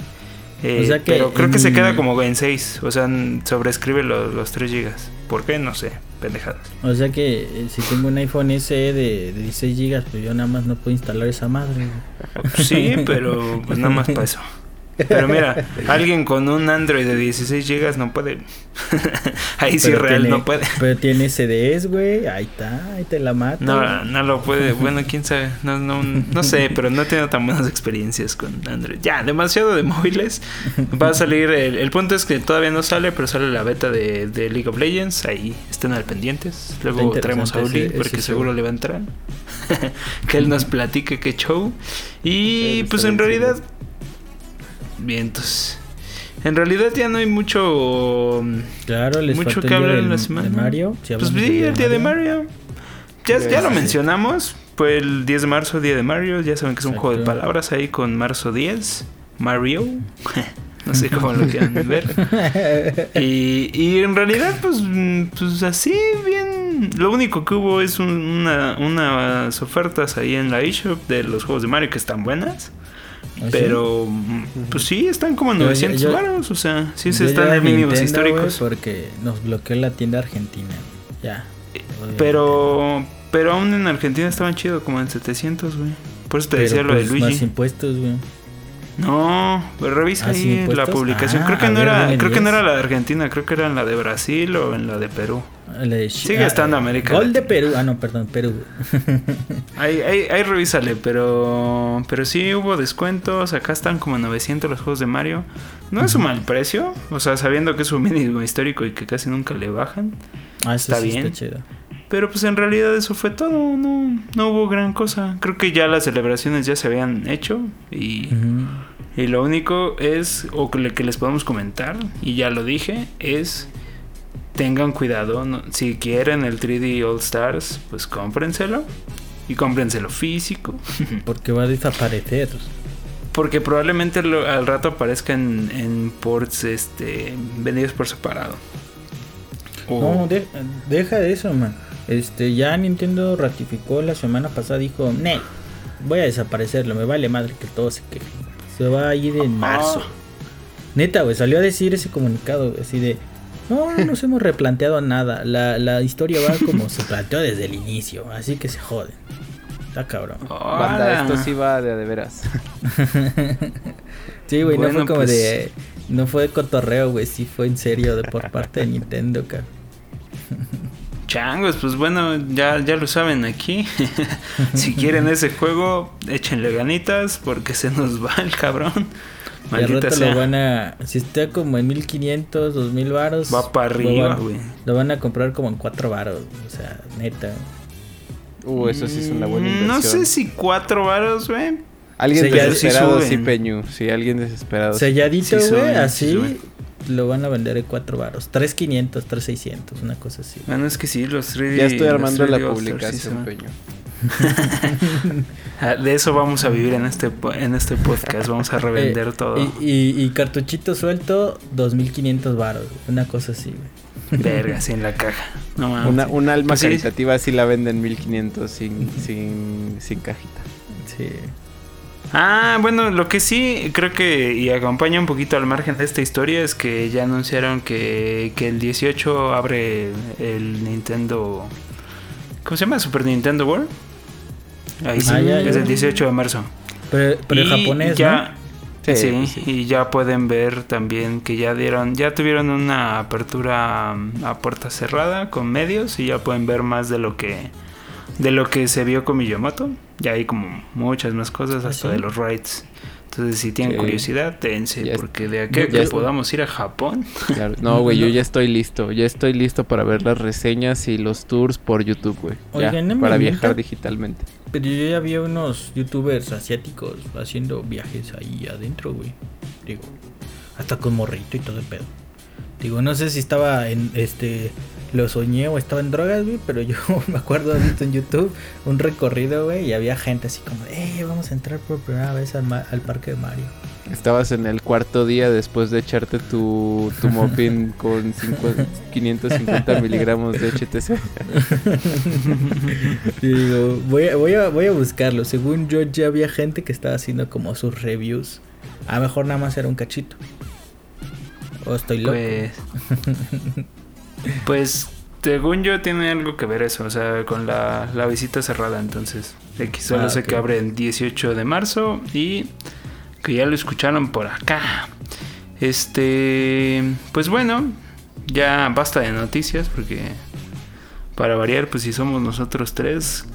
Eh, O sea que pero creo que se queda como en 6, o sea, sobrescribe los, los 3 gigas. ¿Por qué? No sé, pendejadas. O sea que eh, si tengo un iPhone SE de, de 16 GB, pues yo nada más no puedo instalar esa madre. Sí, pero pues nada más [LAUGHS] para eso. Pero mira, alguien con un Android de 16 gigas no puede. [LAUGHS] Ahí sí Pero real tiene- no puede. Pero tiene CDs, güey. Ahí está, ahí te la mato. No, no lo puede. Bueno, quién sabe. No, no, no sé, pero no he tenido tan buenas experiencias con Android. Ya, demasiado de móviles. Va a salir. El, el punto es que todavía no sale, pero sale la beta de, de League of Legends. Ahí estén al pendientes. Luego traemos a Uli ese- porque ese seguro show. le va a entrar. [LAUGHS] que él nos platique qué show. Y Sí, pues en realidad. Vientos. En realidad ya no hay mucho. Claro, les Mucho que hablar en la de semana. Mario. Si Pues hablamos sí, el día de Mario. Ya, ya lo mencionamos. Fue el 10 de marzo, día de Mario. Ya saben que es un juego de palabras ahí con marzo 10. Mario. [LAUGHS] no sé [LAUGHS] cómo lo quieran ver. Y, y en realidad, pues, pues así, bien. Lo único que hubo es un- una, unas ofertas ahí en la eShop de los juegos de Mario que están buenas. ¿Ah, sí? Pero, pues sí, están como en Yo- 900 yo- varos. O sea, sí se están en mínimos históricos. porque nos bloqueó la tienda argentina. Ya. Pero, pero aún en Argentina estaban chido, como en 700, güey. Por eso te Pero, decía lo de pues, Luigi. Más impuestos, güey. No, revisa ¿Ah, ahí la publicación. Ah, creo que no ver, era, creo que no era la de Argentina, creo que era en la de Brasil o en la de Perú. De- Sigue estando América Gol de Latina. Perú. Ah, no, perdón, Perú. [LAUGHS] Ahí, ahí, ahí revísale, pero, pero sí hubo descuentos. Acá están como 900 los juegos de Mario. No es un mal precio, o sea, sabiendo que es un mínimo histórico y que casi nunca le bajan. Ah, eso Está sí bien. Está chido. Pero pues en realidad eso fue todo, no, no hubo gran cosa. Creo que ya las celebraciones ya se habían hecho y, y lo único es, o que, que les podemos comentar, y ya lo dije, es tengan cuidado, no- si quieren el 3D All Stars, pues cómprenselo y cómprenselo físico, [LAUGHS] Porque va a desaparecer. porque probablemente lo- al rato aparezca en, en ports este, vendidos por separado. O- No, de- deja de eso, man. Este, ya Nintendo ratificó la semana pasada, dijo, ne, voy a desaparecerlo, me vale madre que todo se queje. Se va a ir en marzo. Neta, güey, salió a decir ese comunicado, así de, no, no nos hemos replanteado nada. La, la historia va como se planteó desde el inicio, así que se joden. Está cabrón. Banda, esto sí va de de veras. [LAUGHS] Sí, güey, no fue como pues- de, no fue de cotorreo, güey, sí fue en serio de por parte de Nintendo, cabrón. Changos, pues bueno, ya, ya lo saben aquí. [LAUGHS] si quieren ese juego, échenle ganitas porque se nos va el cabrón. Maldita rato sea. lo van a. Si está como en 1500, 2000 varos. Va para lo arriba, van- güey. Lo van a comprar como en 4 varos. O sea, neta. Uh, eso sí es una buena Mm, inversión. No sé si cuatro varos, güey. Alguien Sí, sí desesperado, sí, suben. Peñu. Sí, alguien desesperado. Selladito, Sí güey, sí así. suben. lo van a vender en 4 varos. 3500, 3600, una cosa así. Bueno, es que sí, los 3D. Ya estoy armando 3D la sí publicación. Peñu. [LAUGHS] Ah, De eso vamos a vivir en este, en este podcast. Vamos a revender Eh, todo. Y, y, y cartuchito suelto, 2500 varos. Una cosa así, güey. Verga, sí, en la caja. No mames. Una, un alma Pues sí. caritativa sí la venden 1500 sin, sin, sin cajita. Sí. Ah, bueno, lo que sí creo que y acompaña un poquito al margen de esta historia es que ya anunciaron que, que el 18 abre el Nintendo. ¿Cómo se llama? Super Nintendo World. Ahí sí, Ah, ya, es ya. el 18 de marzo. Pero, pero Y japonés, ya, Sí, Sí, pues sí. y ya pueden ver también que ya dieron, ya tuvieron una apertura mm, a puerta cerrada con medios y ya pueden ver más de lo que de lo que se vio con Miyamoto. Ya hay como muchas más cosas ¿Ah, hasta sí? de los rights. Entonces, si tienen curiosidad, dense, Ya porque de aquí a ya que es- podamos ir a Japón. Claro. No, güey, yo [LAUGHS] ya estoy listo. Ya estoy listo para ver las reseñas y los tours por YouTube, güey. Ya, Oigan, ¿no me para viajar digitalmente. Pero yo ya vi unos youtubers asiáticos haciendo viajes ahí adentro, güey. Digo, hasta con morrito y todo el pedo. Digo, no sé si estaba en este. Lo soñé o estaba en drogas, güey, pero yo [LAUGHS] me acuerdo haber visto en YouTube un recorrido, güey, y había gente así como, eh, vamos a entrar por primera vez al, ma- al parque de Mario. Estabas en el cuarto día después de echarte tu, tu [LAUGHS] con cincu- 550 miligramos de HTC. [LAUGHS] Y digo, voy a, voy, a, voy a buscarlo. Según yo, ya había gente que estaba haciendo como sus reviews. A lo mejor nada más era un cachito. O estoy loco. Pues, pues, según yo, tiene algo que ver eso, o sea, con la, la visita cerrada. Entonces, X solo Ah, sé que abre el 18 de marzo y que ya lo escucharon por acá. Este, pues bueno, ya basta de noticias porque para variar, pues si somos nosotros tres,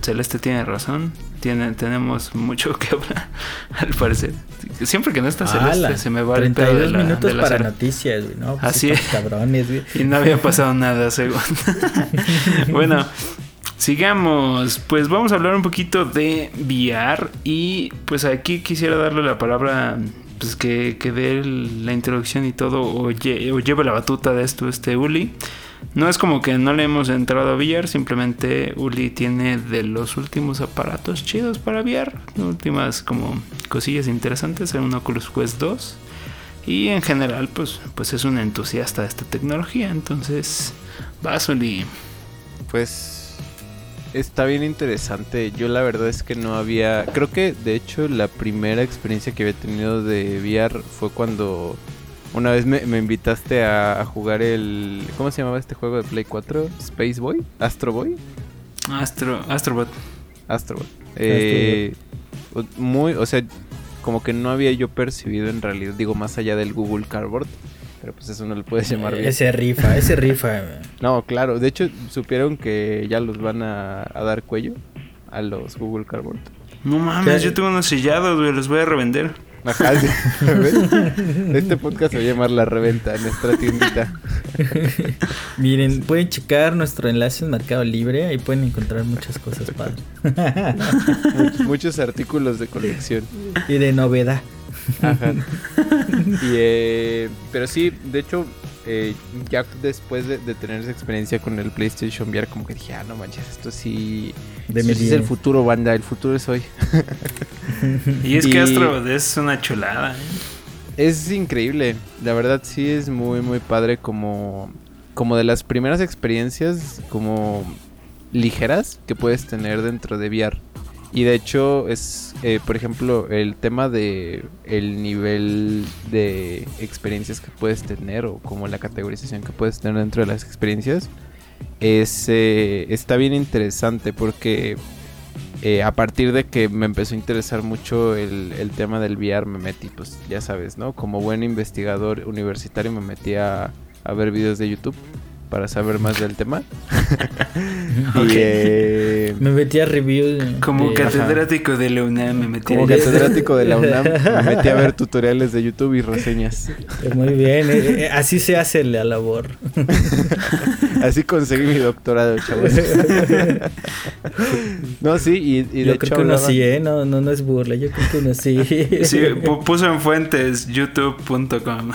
Celeste tiene razón. Tiene, tenemos mucho que hablar, [LAUGHS] al parecer. Siempre que no está Celeste, se me va el pedo 32 de la, minutos de la para cera. noticias, güey, ¿no? Pues Así es. cabrones, güey. Y no había pasado [LAUGHS] nada, según. [LAUGHS] bueno, sigamos. Pues vamos a hablar un poquito de VR. Y pues aquí quisiera darle la palabra. Pues que, que dé la introducción y todo. O, lle- o lleve la batuta de esto, este Uli. No es como que no le hemos entrado a VR. Simplemente Uli tiene de los últimos aparatos chidos para VR. Últimas como cosillas interesantes. En un Oculus Quest 2. Y en general, pues, pues es un entusiasta de esta tecnología. Entonces, vas, Uli. Pues está bien interesante. Yo la verdad es que no había... Creo que de hecho la primera experiencia que había tenido de VR fue cuando una vez me, me invitaste a, a jugar el... ¿Cómo se llamaba este juego de Play 4? Space Boy? Astro Boy? Astro, Astrobot. Astrobot. Eh, muy, o sea, como que no había yo percibido en realidad, digo, más allá del Google Cardboard, pero pues eso no le puedes llamar bien. Ese rifa, ese rifa. güey. [LAUGHS] No, claro, de hecho supieron que ya los van a, a dar cuello a los Google Cardboard. No mames, ¿Qué? yo tengo unos sellados, güey, los voy a revender. Ajá, sí. [LAUGHS] ¿Ves? Este podcast se va a llamar La Reventa, nuestra tiendita. [LAUGHS] Miren, pueden checar nuestro enlace en Mercado Libre. Ahí pueden encontrar muchas cosas padres. Much- muchos artículos de colección. y de novedad. Ajá. Y, eh, pero sí, de hecho, eh, ya después de, de tener esa experiencia con el PlayStation VR, como que dije, ah, no manches, esto sí, De esto sí es el futuro, banda, el futuro es hoy. Y es [LAUGHS] Y- que Astrobot es una chulada. ¿eh? Es increíble, la verdad sí es muy, muy padre como, como de las primeras experiencias como ligeras que puedes tener dentro de VR. Y de hecho es, eh, por ejemplo, el tema de el nivel de experiencias que puedes tener o como la categorización que puedes tener dentro de las experiencias es eh, está bien interesante porque eh, a partir de que me empezó a interesar mucho el, el tema del VR me metí, pues ya sabes, ¿no? Como buen investigador universitario me metí a, a ver videos de YouTube para saber más del tema. [LAUGHS] Y, eh, Me metí a review. de- Como de- catedrático de la UNAM me metí como catedrático de la UNAM, [LAUGHS] me metí a ver tutoriales de YouTube y reseñas. Muy bien, eh, eh, así se hace la labor. [LAUGHS] Así conseguí mi doctorado, chavos. no, sí, y, y de Yo hecho creo que uno sí, ¿eh? No, no, no es burla, yo creo que uno sí. Sí, pu- puso en fuentes youtube.com.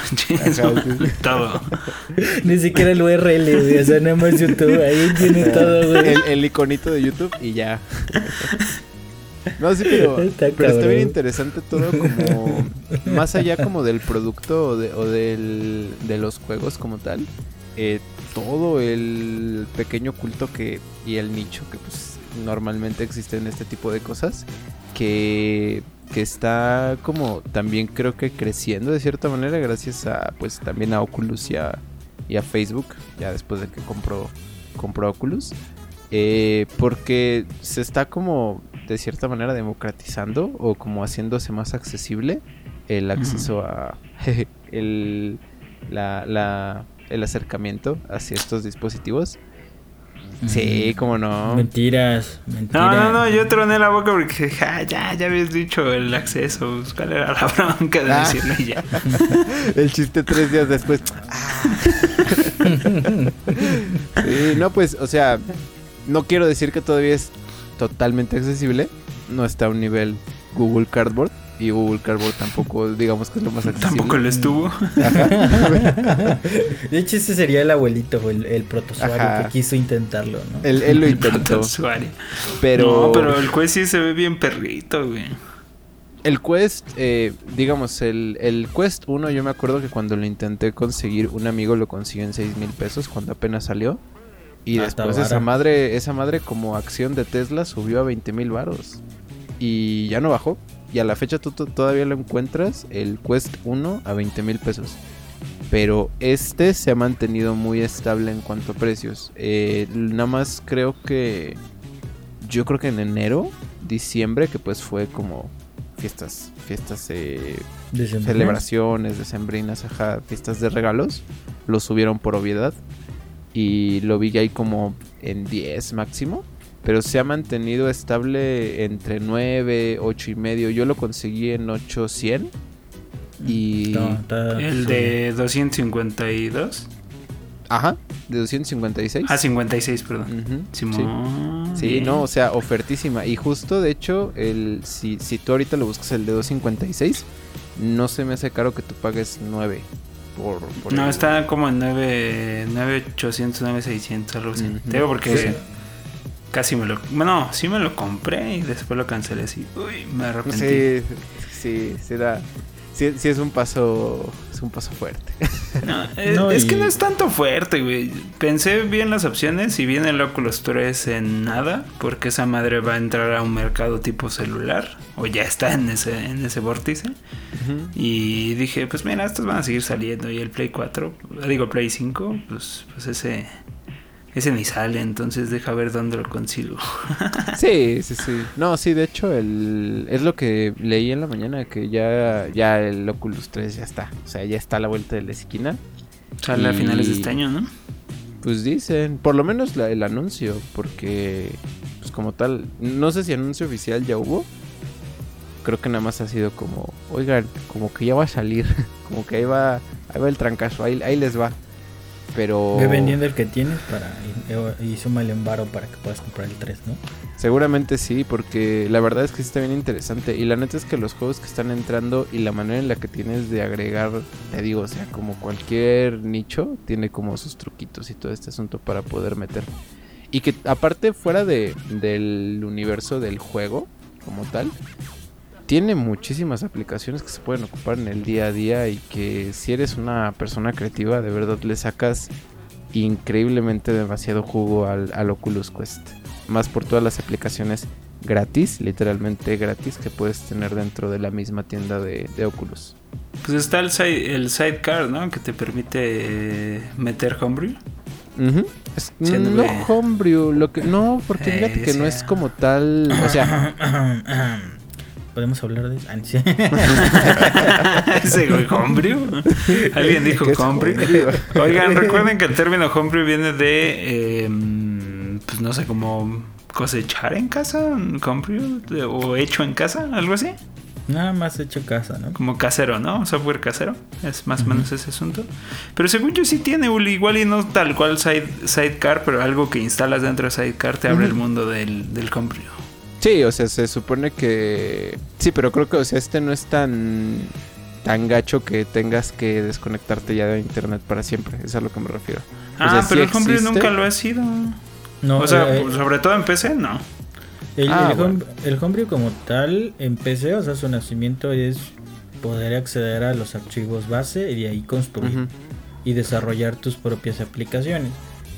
Todo. Ni siquiera el URL, güey, o sea, nada más YouTube, ahí tiene todo, güey. el, el iconito de YouTube y ya. No, sí, pero, Está pero está bien interesante todo como... Más allá como del producto o, de, o del, de los juegos como tal. eh, todo el pequeño culto que y el nicho que pues normalmente existe en este tipo de cosas. Que, que está como también creo que creciendo de cierta manera gracias a pues también a Oculus y a, y a Facebook. Ya después de que compró, compró Oculus. Eh, porque se está como de cierta manera democratizando o como haciéndose más accesible el acceso a [LAUGHS] el, la, la- el acercamiento hacia estos dispositivos. Sí, cómo no. Mentiras, mentiras. No, no, no, yo troné la boca porque dije, ah, ya, ya habías dicho el acceso. pues, ¿Cuál era la [LAUGHS] bronca de Ah. decirlo y ya? [LAUGHS] El chiste tres días después. [LAUGHS] sí, no, pues, o sea, no quiero decir que todavía es totalmente accesible. No está a un nivel Google Cardboard. Y Google Cardboard tampoco, digamos que es lo más accesible. Tampoco lo estuvo. De hecho, ese sería el abuelito, el, el protozoario Ajá. que quiso intentarlo, ¿no? Él, él lo El intentó. usuario. Pero, No, pero el juez sí se ve bien perrito, güey. el Quest, eh, digamos, el, el Quest 1, yo me acuerdo que cuando lo intenté conseguir, un amigo lo consiguió en 6 mil pesos cuando apenas salió. Y Ah, después esa madre, esa madre como acción de Tesla subió a 20 mil varos. Y ya no bajó. Y a la fecha tú to- todavía lo encuentras, el Quest 1 a 20 mil pesos. Pero este se ha mantenido muy estable en cuanto a precios. Eh, nada más creo que... Yo creo que en enero, diciembre, que pues fue como fiestas, fiestas, eh, celebraciones decembrinas, ajá, fiestas de regalos, lo subieron por obviedad y lo vi ahí como en 10 máximo, pero se ha mantenido estable entre 9, 8 y medio. Yo lo conseguí en 800 y No, está- El sí. de 252. ajá, de 256. Ah, 56, perdón. Sí. Simón. Sí, bien. no, o sea, ofertísima. Y justo, de hecho, el si, si tú ahorita lo buscas el de 256, no se me hace caro que tú pagues 9 por, por No, el- está como en 9, 9800, 9600, algo así. Te digo porque Sí. Casi me lo... Bueno, sí me lo compré y después lo cancelé así. Uy, me arrepentí. Sí, sí, sí da. Sí, sí es un paso, es un paso fuerte. [LAUGHS] No, es, No, es y- que no es tanto fuerte, güey. Pensé bien las opciones y viene el Oculus 3 en nada, porque esa madre va a entrar a un mercado tipo celular, o ya está en ese, en ese vórtice. Y dije, pues mira, estos van a seguir saliendo. Y el Play 4, digo Play 5, pues, pues ese, ese ni sale, entonces deja ver dónde lo consigo. [LAUGHS] Sí, sí, sí. No, sí, de hecho, el, es lo que leí en la mañana, que ya, ya el Oculus 3 ya está. O sea, ya está a la vuelta de la esquina. Sale a finales de este año, ¿no? Pues dicen, por lo menos la- el anuncio, porque, pues como tal, no sé si anuncio oficial ya hubo. Creo que nada más ha sido como, oigan, como que ya va a salir, [LAUGHS] como que ahí va, ahí va el trancazo, ahí, ahí les va. Pero Ve vendiendo el que tienes para y, y súmale un varo para que puedas comprar el 3, ¿no? seguramente sí, porque la verdad es que sí está bien interesante. Y la neta es que los juegos que están entrando y la manera en la que tienes de agregar, te digo, o sea, como cualquier nicho, tiene como sus truquitos y todo este asunto para poder meter. Y que aparte fuera de, del universo del juego como tal, tiene muchísimas aplicaciones que se pueden ocupar en el día a día y que si eres una persona creativa de verdad le sacas increíblemente demasiado jugo al, al Oculus Quest. Más por todas las aplicaciones gratis, literalmente gratis, que puedes tener dentro de la misma tienda de, de Oculus. Pues está el, side, el sidecar, ¿no? Que te permite eh, meter homebrew. Es- Sí, no homebrew, lo que no, porque Eh, fíjate que no es como tal, o sea, [CLEARS THROAT] [CLEARS THROAT] [CLEARS THROAT] ¿Podemos hablar de eso? Ah, sí. [LAUGHS] Ese güey, homebrew. Alguien dijo ¿Qué es homebrew. Oigan, recuerden que el término homebrew viene de, eh, pues no sé, como cosechar en casa, homebrew, o hecho en casa, algo así. Nada más hecho casa, ¿no? Como casero, ¿no? Software casero. Es más o menos ese asunto. Pero según yo sí tiene, Uli, igual y no tal cual side, Sidecar, pero algo que instalas dentro de Sidecar te abre el mundo del, del homebrew. Sí, o sea, se supone que... Sí, pero creo que, o sea, este no es tan... Tan gacho que tengas que desconectarte ya de internet para siempre. Es a lo que me refiero. O Ah, sí pero el homebrew existe. nunca lo ha sido. No, o sea, eh, pues, sobre todo en PC, no. el, Ah, el, bueno. home- el homebrew como tal en PC, o sea, su nacimiento es poder acceder a los archivos base y de ahí construir y desarrollar tus propias aplicaciones.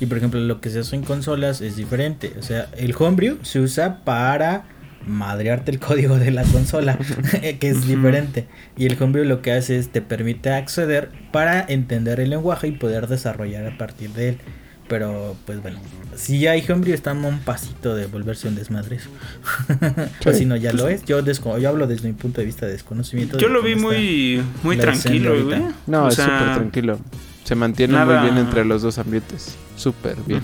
Y por ejemplo, lo que se hace en consolas es diferente. O sea, el homebrew se usa para madrearte el [LAUGHS] código de la consola, [LAUGHS] que es diferente. Y el homebrew lo que hace es te permite acceder para entender el lenguaje y poder desarrollar a partir de él. Pero pues bueno, si hay homebrew a un pasito de volverse un desmadre eso. [LAUGHS] o si no ya lo es. Yo desco- yo hablo desde mi punto de vista de desconocimiento. Yo de lo vi muy, muy tranquilo, güey. No, O es súper tranquilo. Se mantiene nada- muy bien entre los dos ambientes. Súper bien.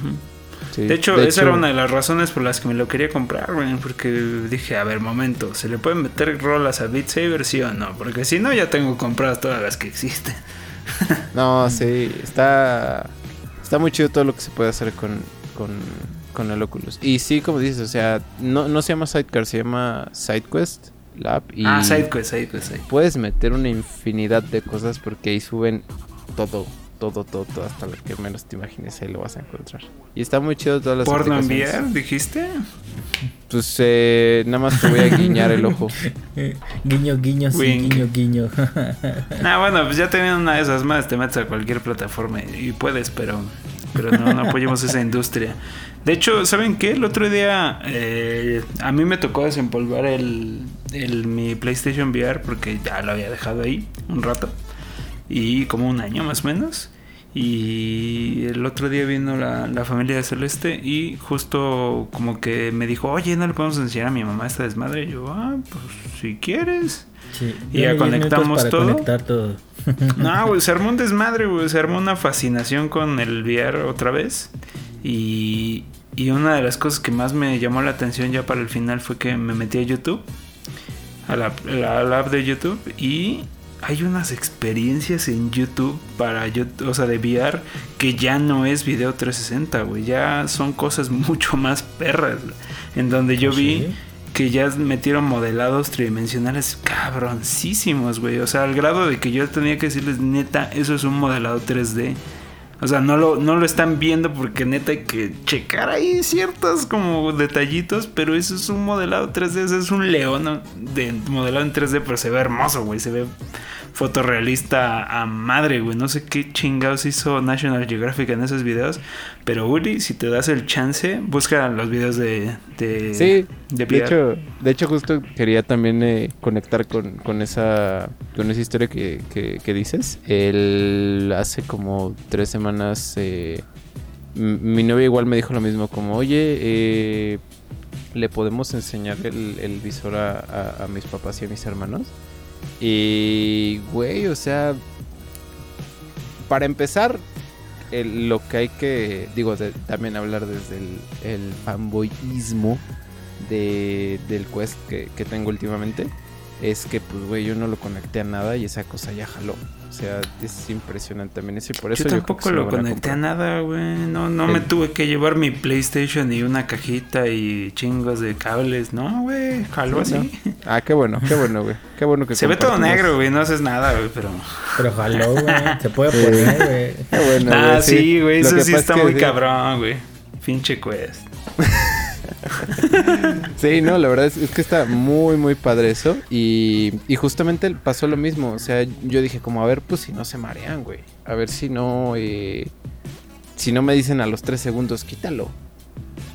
Sí. De hecho, esa era una de las razones por las que me lo quería comprar, güey. Porque dije, a ver, momento, ¿se le pueden meter rolas a Beat Saber, sí o no? Porque si no, ya tengo compradas todas las que existen. [LAUGHS] No, sí, está está muy chido todo lo que se puede hacer con, con, con el Oculus. Y sí, como dices, o sea, no, no se llama Sidecar, se llama SideQuest Lab. Y Ah, SideQuest, SideQuest, SideQuest. puedes meter una infinidad de cosas porque ahí suben todo, todo, todo, todo, hasta lo que menos te imagines, ahí lo vas a encontrar. Y está muy chido todas las ¿Porno enviar, dijiste? Pues eh, nada más te voy a guiñar el ojo. [LAUGHS] Guiño, guiño, sí, Wink. guiño, guiño. [LAUGHS] Ah, bueno, pues ya teniendo una de esas más, te metes a cualquier plataforma y puedes, pero, pero no, no apoyemos esa industria. De hecho, ¿saben qué? El otro día eh, a mí me tocó desempolvar el, el- mi PlayStation VR porque ya lo había dejado ahí un rato y como un año más o menos. Y el otro día vino la, la familia de Celeste y justo como que me dijo, oye, ¿no le podemos enseñar a mi mamá esta desmadre? Y yo, ah, pues si quieres. Sí, Y ya tiene 10 minutos conectamos todo. [LAUGHS] No, güey, se armó un desmadre, güey. Se armó una fascinación con el VR otra vez. Y, y una de las cosas que más me llamó la atención ya para el final fue que me metí a YouTube. A la, a la app de YouTube. Y hay unas experiencias en YouTube para YouTube, o sea, de VR que ya no es video 360, güey. Ya son cosas [LAUGHS] mucho más perras. En donde yo vi Sí. que ya metieron modelados tridimensionales cabroncísimos, güey. O sea, al grado de que yo tenía que decirles, neta, eso es un modelado 3D. O sea, no lo, no lo están viendo porque neta hay que checar ahí ciertos como detallitos, pero eso es un modelado 3D, eso es un león de modelado en 3D, pero se ve hermoso, güey, se ve fotorrealista a madre, güey. No sé qué chingados hizo National Geographic en esos videos, pero Uli, si te das el chance, busca los videos de, de, Sí, de De hecho, de hecho justo quería también eh, conectar con, con esa con esa historia que, que- que dices. El, hace como tres semanas eh, mi novia igual me dijo lo mismo, como, oye, eh, le podemos enseñar el, el visor a, a- a mis papás y a mis hermanos. Y, güey, o sea, para empezar, lo que hay que, digo, también hablar desde el, fanboyismo de, del Quest que, que tengo últimamente, es que, pues, güey, yo no lo conecté a nada y esa cosa ya jaló. O sea, es impresionante también eso y por eso Yo tampoco se lo a conecté a nada, güey. No, no El- me tuve que llevar mi PlayStation y una cajita y chingos de cables. No, güey, jaló Sí, así. Ah, qué bueno, qué bueno, güey. Qué bueno que Se ve todo negro, güey, no haces nada, güey, pero... Pero jaló, [LAUGHS] güey. Se puede poner, güey. Qué bueno, ah, sí, güey, eso sí está muy cabrón, güey. Pinche quest. [LAUGHS] [LAUGHS] Sí, no, la verdad es, es que está muy, muy padre eso. Y, y justamente pasó lo mismo. O sea, yo dije como, a ver, pues si no se marean, güey. A ver si no... eh, si no me dicen a los tres segundos, quítalo.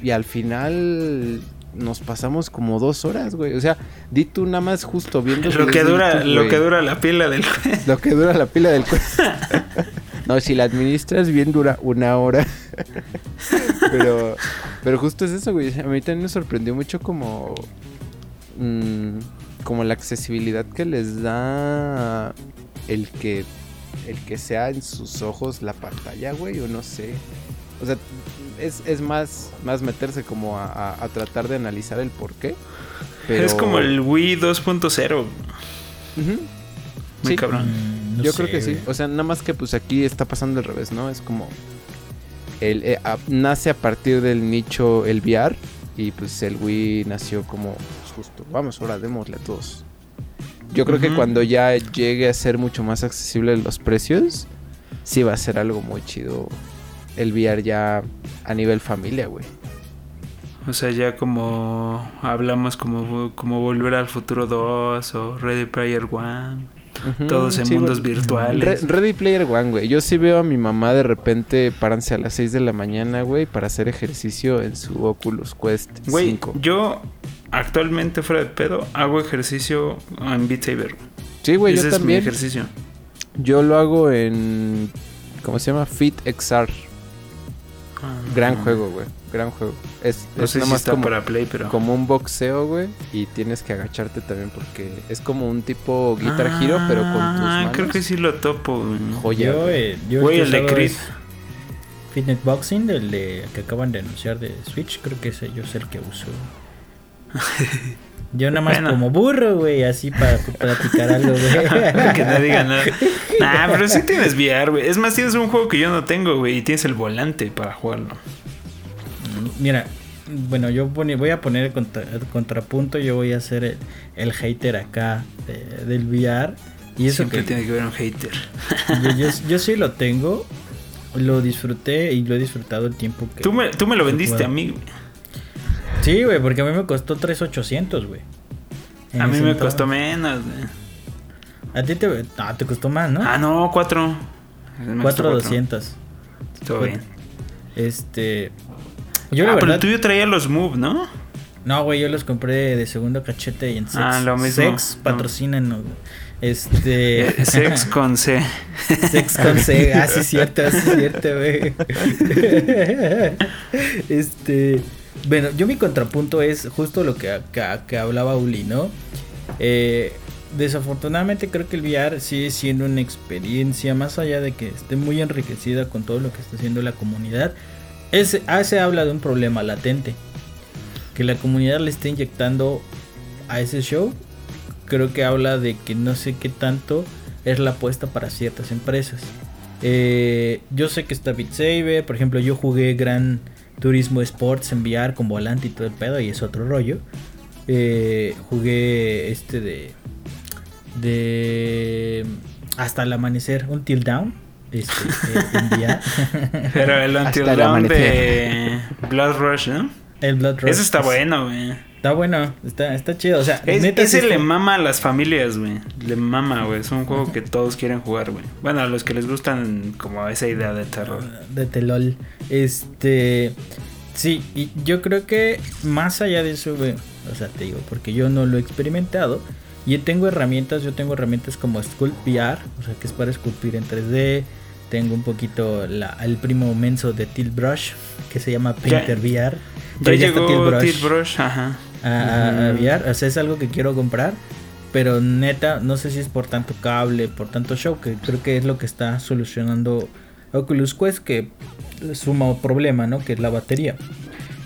Y al final nos pasamos como dos horas, güey. O sea, di tú nada más justo viendo... Lo que dura, YouTube, lo que dura la pila del. Lo que dura la pila del. [LAUGHS] no, si la administras bien dura una hora. [LAUGHS] pero, pero justo es eso, güey. A mí también me sorprendió mucho como... mm, como la accesibilidad que les da el que el que sea en sus ojos la pantalla, güey, o no sé. O sea, es, es más, más meterse como a, a- a tratar de analizar el por qué. Pero... Es como el Wii 2.0. Ujú. Muy Sí. cabrón. No Yo sé, creo que sí. O sea, nada más que pues aquí está pasando al revés, ¿no? Es como... El, eh, a- nace a partir del nicho el VR y pues el Wii nació como pues, justo, vamos, ahora démosle a todos. Yo creo que cuando ya llegue a ser mucho más accesible los precios, sí va a ser algo muy chido el VR ya a nivel familia, güey. O sea, ya como hablamos como, como Volver al Futuro 2 o Ready Player One. Todos en sí, mundos virtuales. Re- Ready Player One, güey. Yo sí veo a mi mamá de repente parándose a las 6 de la mañana, güey, para hacer ejercicio en su Oculus Quest Güey, 5. yo actualmente fuera de pedo hago ejercicio en Beat Saber. Sí, güey, Ese yo es mi ejercicio. Yo lo hago en. ¿Cómo se llama? Fit Gran juego, güey. Gran juego. Es, No es sé nada si más está como, para Play, pero... como un boxeo, güey. Y tienes que agacharte también porque es como un tipo Guitar Ah, Hero, pero con tus manos. creo que sí lo topo. güey. Joya, Yo, güey. eh, yo Güey, el de es Fitness Boxing, el de que acaban de anunciar de Switch, creo que ese yo es el que uso. [LAUGHS] Yo nada más Bueno. como burro, güey, así para platicar algo, güey. [LAUGHS] que no diga nada. [LAUGHS] Nah, pero sí tienes VR, güey. Es más, tienes un juego que yo no tengo, güey. Y tienes el volante para jugarlo. Mira, bueno, yo voy a poner el, contra- el contrapunto, yo voy a ser el, el hater acá de- del VR. Y eso Siempre que tiene que ver un hater. yo, yo, [LAUGHS] yo sí lo tengo, lo disfruté y lo he disfrutado el tiempo que... Tú me, tú me lo vendiste a mí, güey. Sí, güey, porque a mí me costó 3,800, güey. A mí me costó menos, güey. A ti te, ah, te costó más, ¿no? Ah, no, cuatro. Me costó 4,200. Todo bien. Este... Yo la ah, pero el tuyo traía los Move, ¿no? No, güey, yo los compré de segundo cachete y en Sex. Ah, lo mismo. Sex No. patrocínanos, güey. Este... [LAUGHS] Sex con C. [LAUGHS] Sex con C. Ah, sí, es cierto, sí, es cierto, güey. [LAUGHS] este. Bueno, yo mi contrapunto es justo lo que, que, hablaba Uli, ¿no? Eh, desafortunadamente creo que el VR sigue siendo una experiencia, más allá de que esté muy enriquecida con todo lo que está haciendo la comunidad. Ese, ah, se habla de un problema latente. Que la comunidad le está inyectando a ese show. Creo que habla de que no sé qué tanto es la apuesta para ciertas empresas. Eh, yo sé que está Beat Saber, por ejemplo, yo jugué Gran Turismo Sports en VR con volante y todo el pedo, y es otro rollo. Eh, jugué este de. de. hasta el amanecer, un Till Down. Este, eh, en VR. [LAUGHS] Pero el Until el Dawn de Blood Rush, ¿no? el Blood Rush. Ese está es- bueno, güey. Está bueno, está, está chido. O sea, Es- neta, sí ese le mama a las familias, güey. Le mama, güey. Es un juego que todos quieren jugar, güey. Bueno, a los que les gustan como esa idea de terror. de Telol. Este. Sí, y yo creo que más allá de eso, güey, o sea, te digo, porque yo no lo he experimentado. Y tengo herramientas, yo tengo herramientas como Sculpt VR, o sea, que es para esculpir en 3D. Tengo un poquito la, el primo menso de Tilt Brush, que se llama Painter VR. Ya Pero ya llegó Tilt Brush Tilt Brush, ajá. A, a- a. VR. O sea, es algo que quiero comprar. Pero neta, no sé si es por tanto cable, por tanto show, que creo que es lo que está solucionando Oculus Quest, que suma un problema, ¿no? Que es la batería.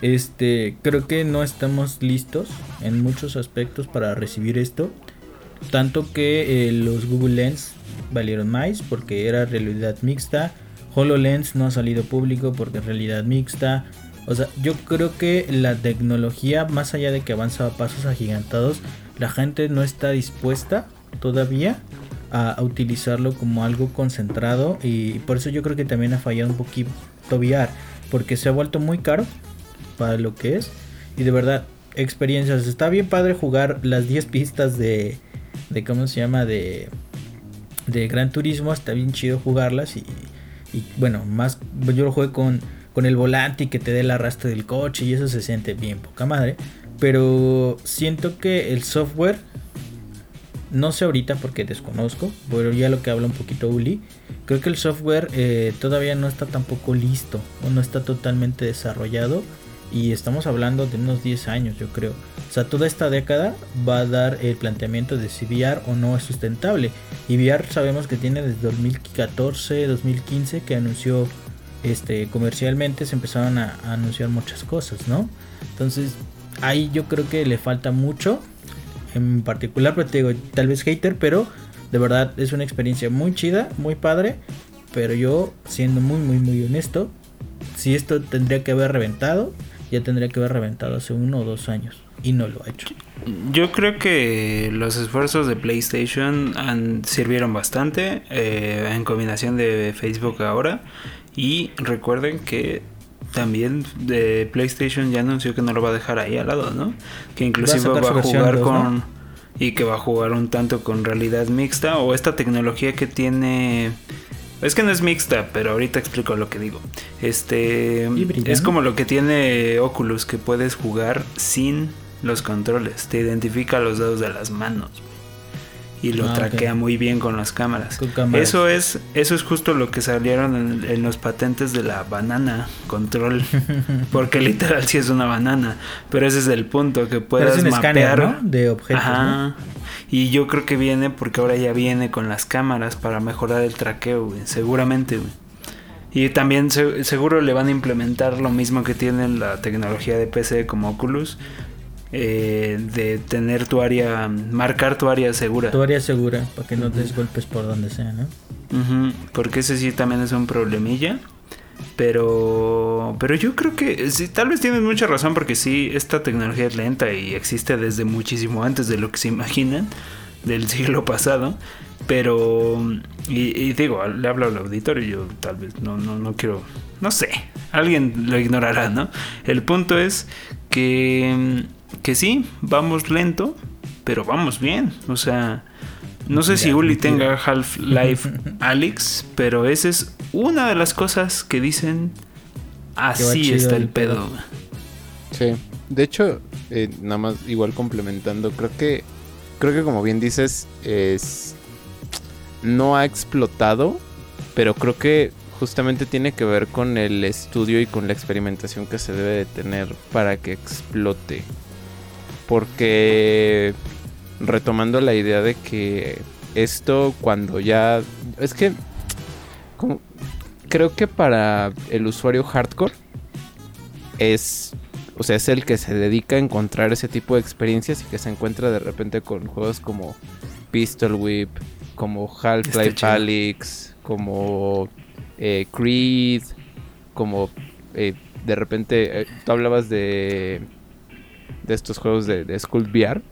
Este, creo que no estamos listos en muchos aspectos para recibir esto. Tanto que eh, los Google Lens valieron más porque era realidad mixta. HoloLens no ha salido público porque es realidad mixta. O sea, yo creo que la tecnología, más allá de que avanza a pasos agigantados, la gente no está dispuesta todavía a, utilizarlo como algo concentrado. Y por eso yo creo que también ha fallado un poquito VR. Porque se ha vuelto muy caro para lo que es. Y de verdad, experiencias. Está bien padre jugar las 10 pistas de, de ¿cómo se llama? De, de Gran Turismo. Está bien chido jugarlas. Y, y bueno, más yo lo jugué con, con el volante y que te dé el arrastre del coche. Y eso se siente bien poca madre. Pero siento que el software, no sé ahorita porque desconozco, pero ya lo que habla un poquito Uli, creo que el software eh, todavía no está tampoco listo o no está totalmente desarrollado Y estamos hablando de unos 10 años, yo creo. O sea, toda esta década va a dar el planteamiento de si VR o no es sustentable. Y VR sabemos que tiene desde 2014, 2015 que anunció este comercialmente se empezaron a, anunciar muchas cosas, ¿no? Entonces, ahí yo creo que le falta mucho. En particular, pero te digo, tal vez hater, pero de verdad es una experiencia muy chida, muy padre. Pero yo, siendo muy, muy, muy honesto, si esto tendría que haber reventado, ya tendría que haber reventado hace uno o dos años. Y no lo ha hecho. Yo creo que los esfuerzos de PlayStation sirvieron bastante eh, en combinación de Facebook ahora. Y recuerden que también de PlayStation ya anunció que no lo va a dejar ahí al lado, ¿no? Que inclusive va a, jugar con... Y que va a jugar un tanto con realidad mixta o esta tecnología que tiene... Es que no es mixta, pero ahorita explico lo que digo. Este es como lo que tiene Oculus, que puedes jugar sin los controles. Te identifica los dedos de las manos y lo ah, traquea muy bien con las cámaras. Eso es eso es justo lo que salieron en, los patentes de la banana control, [LAUGHS] porque literal sí es una banana, pero ese es el punto que puedas mapear de objetos. Y yo creo que viene porque ahora ya viene con las cámaras para mejorar el traqueo, seguramente. Y también seguro le van a implementar lo mismo que tiene la tecnología de PC como Oculus, eh, de tener tu área, marcar tu área segura. Tu área segura, para que no te des golpes por donde sea, ¿no? porque ese sí también es un problemilla. Pero, pero yo creo que sí, tal vez tienes mucha razón porque sí, esta tecnología es lenta y existe desde muchísimo antes de lo que se imaginan del siglo pasado. Pero, y, digo, le hablo al auditorio, yo tal vez no, no, no quiero, no sé, alguien lo ignorará, ¿no? El punto es que que sí, vamos lento, pero vamos bien. O sea, no sé si Uli tenga Half-Life [LAUGHS] Alyx, pero esa es una de las cosas que dicen así está el pedo. Sí, de hecho, eh, nada más igual complementando, creo que creo que como bien dices es no ha explotado, pero creo que justamente tiene que ver con el estudio y con la experimentación que se debe de tener para que explote porque retomando la idea de que esto cuando ya... Es que... creo que para el usuario hardcore es... O sea, es el que se dedica a encontrar ese tipo de experiencias y que se encuentra de repente con juegos como Pistol Whip, como Half-Life Alyx, como eh, Creed, como eh, de repente eh, tú hablabas de de estos juegos de, de Skull VR.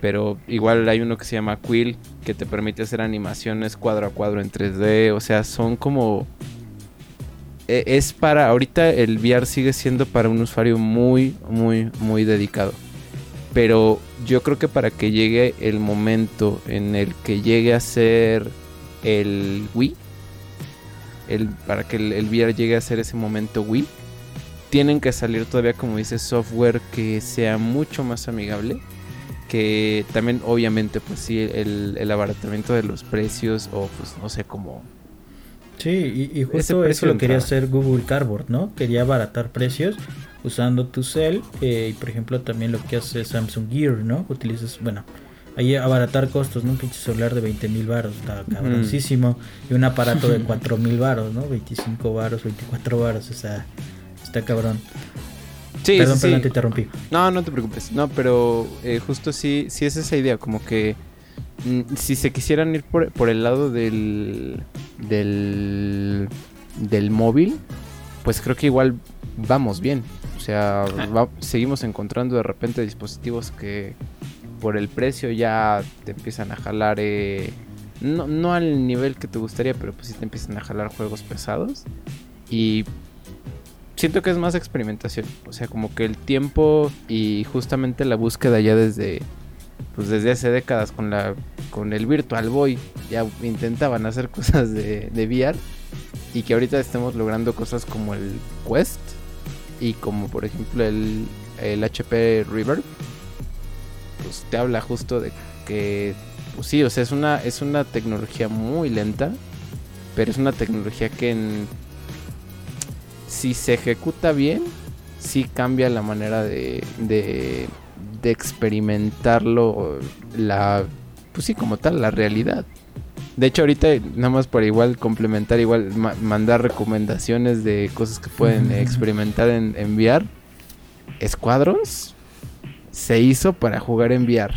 Pero igual hay uno que se llama Quill, que te permite hacer animaciones cuadro a cuadro en 3D. O sea, son como... E, es para... Ahorita el VR sigue siendo para un usuario muy, muy, muy dedicado. Pero yo creo que para que llegue el momento en el que llegue a ser el Wii, el, para que el, el VR llegue a ser ese momento Wii, tienen que salir todavía, como dice, software que sea mucho más amigable. Que también, obviamente, pues sí, el, abaratamiento de los precios o pues no sé cómo... Sí, y, justo eso lo quería hacer Google Cardboard, ¿no? Quería abaratar precios usando tu cel eh, y por ejemplo también lo que hace Samsung Gear, ¿no? Utilizas, bueno, ahí abaratar costos, ¿no? Un pinche celular de 20 mil baros, está cabroncísimo. Y un aparato de 4 mil baros, ¿no? 25 baros, 24 baros, o sea, Está cabrón. Sí, perdón, sí, perdón, te interrumpí. No, no te preocupes. No, pero eh, justo sí, sí es esa idea, como que mm, si se quisieran ir por, por, el lado del, del del móvil, pues creo que igual vamos bien. O sea, ah. seguimos encontrando de repente dispositivos que por el precio ya te empiezan a jalar, eh, no, no al nivel que te gustaría, pero pues sí te empiezan a jalar juegos pesados. Y siento que es más experimentación. O sea, como que el tiempo y justamente la búsqueda ya desde pues desde hace décadas con la con el Virtual Boy ya intentaban hacer [LAUGHS] cosas de, de VR y que ahorita estemos logrando cosas como el Quest y como por ejemplo el, el HP River pues te habla justo de que pues sí, o sea, es una es una tecnología muy lenta, pero es una tecnología que en si se ejecuta bien, sí cambia la manera de, de, de experimentarlo, la, pues sí, como tal, la realidad. De hecho, ahorita, nada más para igual complementar, igual ma- mandar recomendaciones de cosas que pueden experimentar en, en VR. Squadrons se hizo para jugar en VR.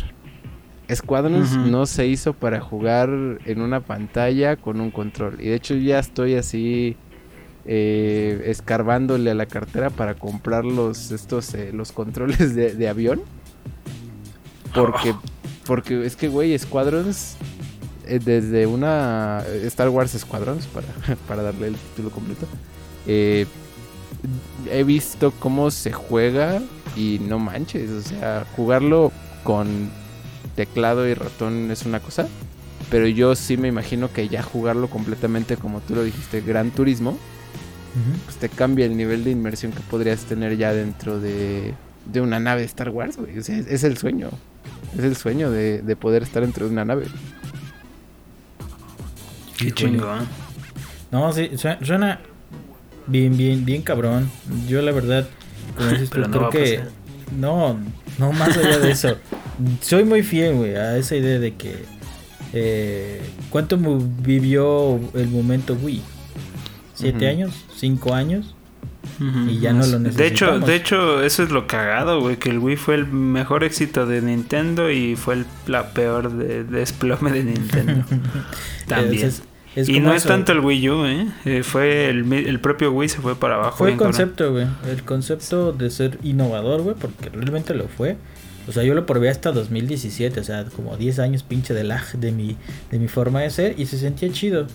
Squadrons Ujú. no se hizo para jugar en una pantalla con un control. Y de hecho ya estoy así eh, escarbándole a la cartera para comprar los, estos, eh, los controles de, de avión. Porque, [LAUGHS] porque es que, güey, Squadrons, eh, desde una Star Wars Squadrons, para, [LAUGHS] para darle el título completo, eh, he visto cómo se juega y no manches, o sea, jugarlo con teclado y ratón es una cosa, pero yo sí me imagino que ya jugarlo completamente como tú lo dijiste, Gran Turismo, Pues te cambia el nivel de inmersión que podrías tener ya dentro de, de una nave de Star Wars, güey. O sea, es, es el sueño. Es el sueño de, de poder estar dentro de una nave. Qué Híjole. chingón. No, sí, su- suena bien, bien, bien cabrón. Yo la verdad, como dices tú, Pero no creo que... No, no más allá de eso. [LAUGHS] Soy muy fiel, güey, a esa idea de que... eh, ¿Cuánto vivió el momento Wii? ¿Siete Ujú. años? ¿Cinco años? Y ya no lo De hecho, necesitamos. de hecho, eso es lo cagado, güey, que el Wii fue el mejor éxito de Nintendo y fue el, la peor de, desplome de Nintendo. [LAUGHS] También. Es- es y no es tanto el Wii U, ¿eh? Eh, fue el, mi- el propio Wii se fue para abajo. Fue el concepto, güey. El concepto de ser innovador, güey, porque realmente lo fue. O sea, yo lo probé hasta 2017, o sea, como 10 años pinche de lag de mi, de mi forma de ser y se sentía chido.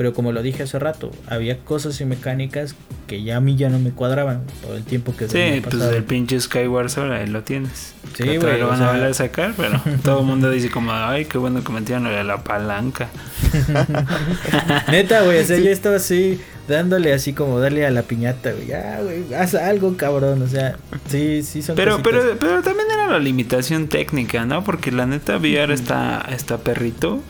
Pero como lo dije hace rato, había cosas y mecánicas que ya a mí ya no me cuadraban todo el tiempo que Sí, pues el pinche Skyward Sword ahí lo tienes. Sí, Que güey, lo van sea- a volver a sacar, pero [LAUGHS] todo el mundo dice como, ay, qué bueno que metieron lo de la palanca. [LAUGHS] Neta, güey, o sea, yo estaba así dándole así como darle a la piñata, güey. Ya, güey, haz algo, cabrón. O sea, sí, sí son Pero, cositas. pero, pero también era la limitación técnica, ¿no? Porque la neta VR está, está perrito.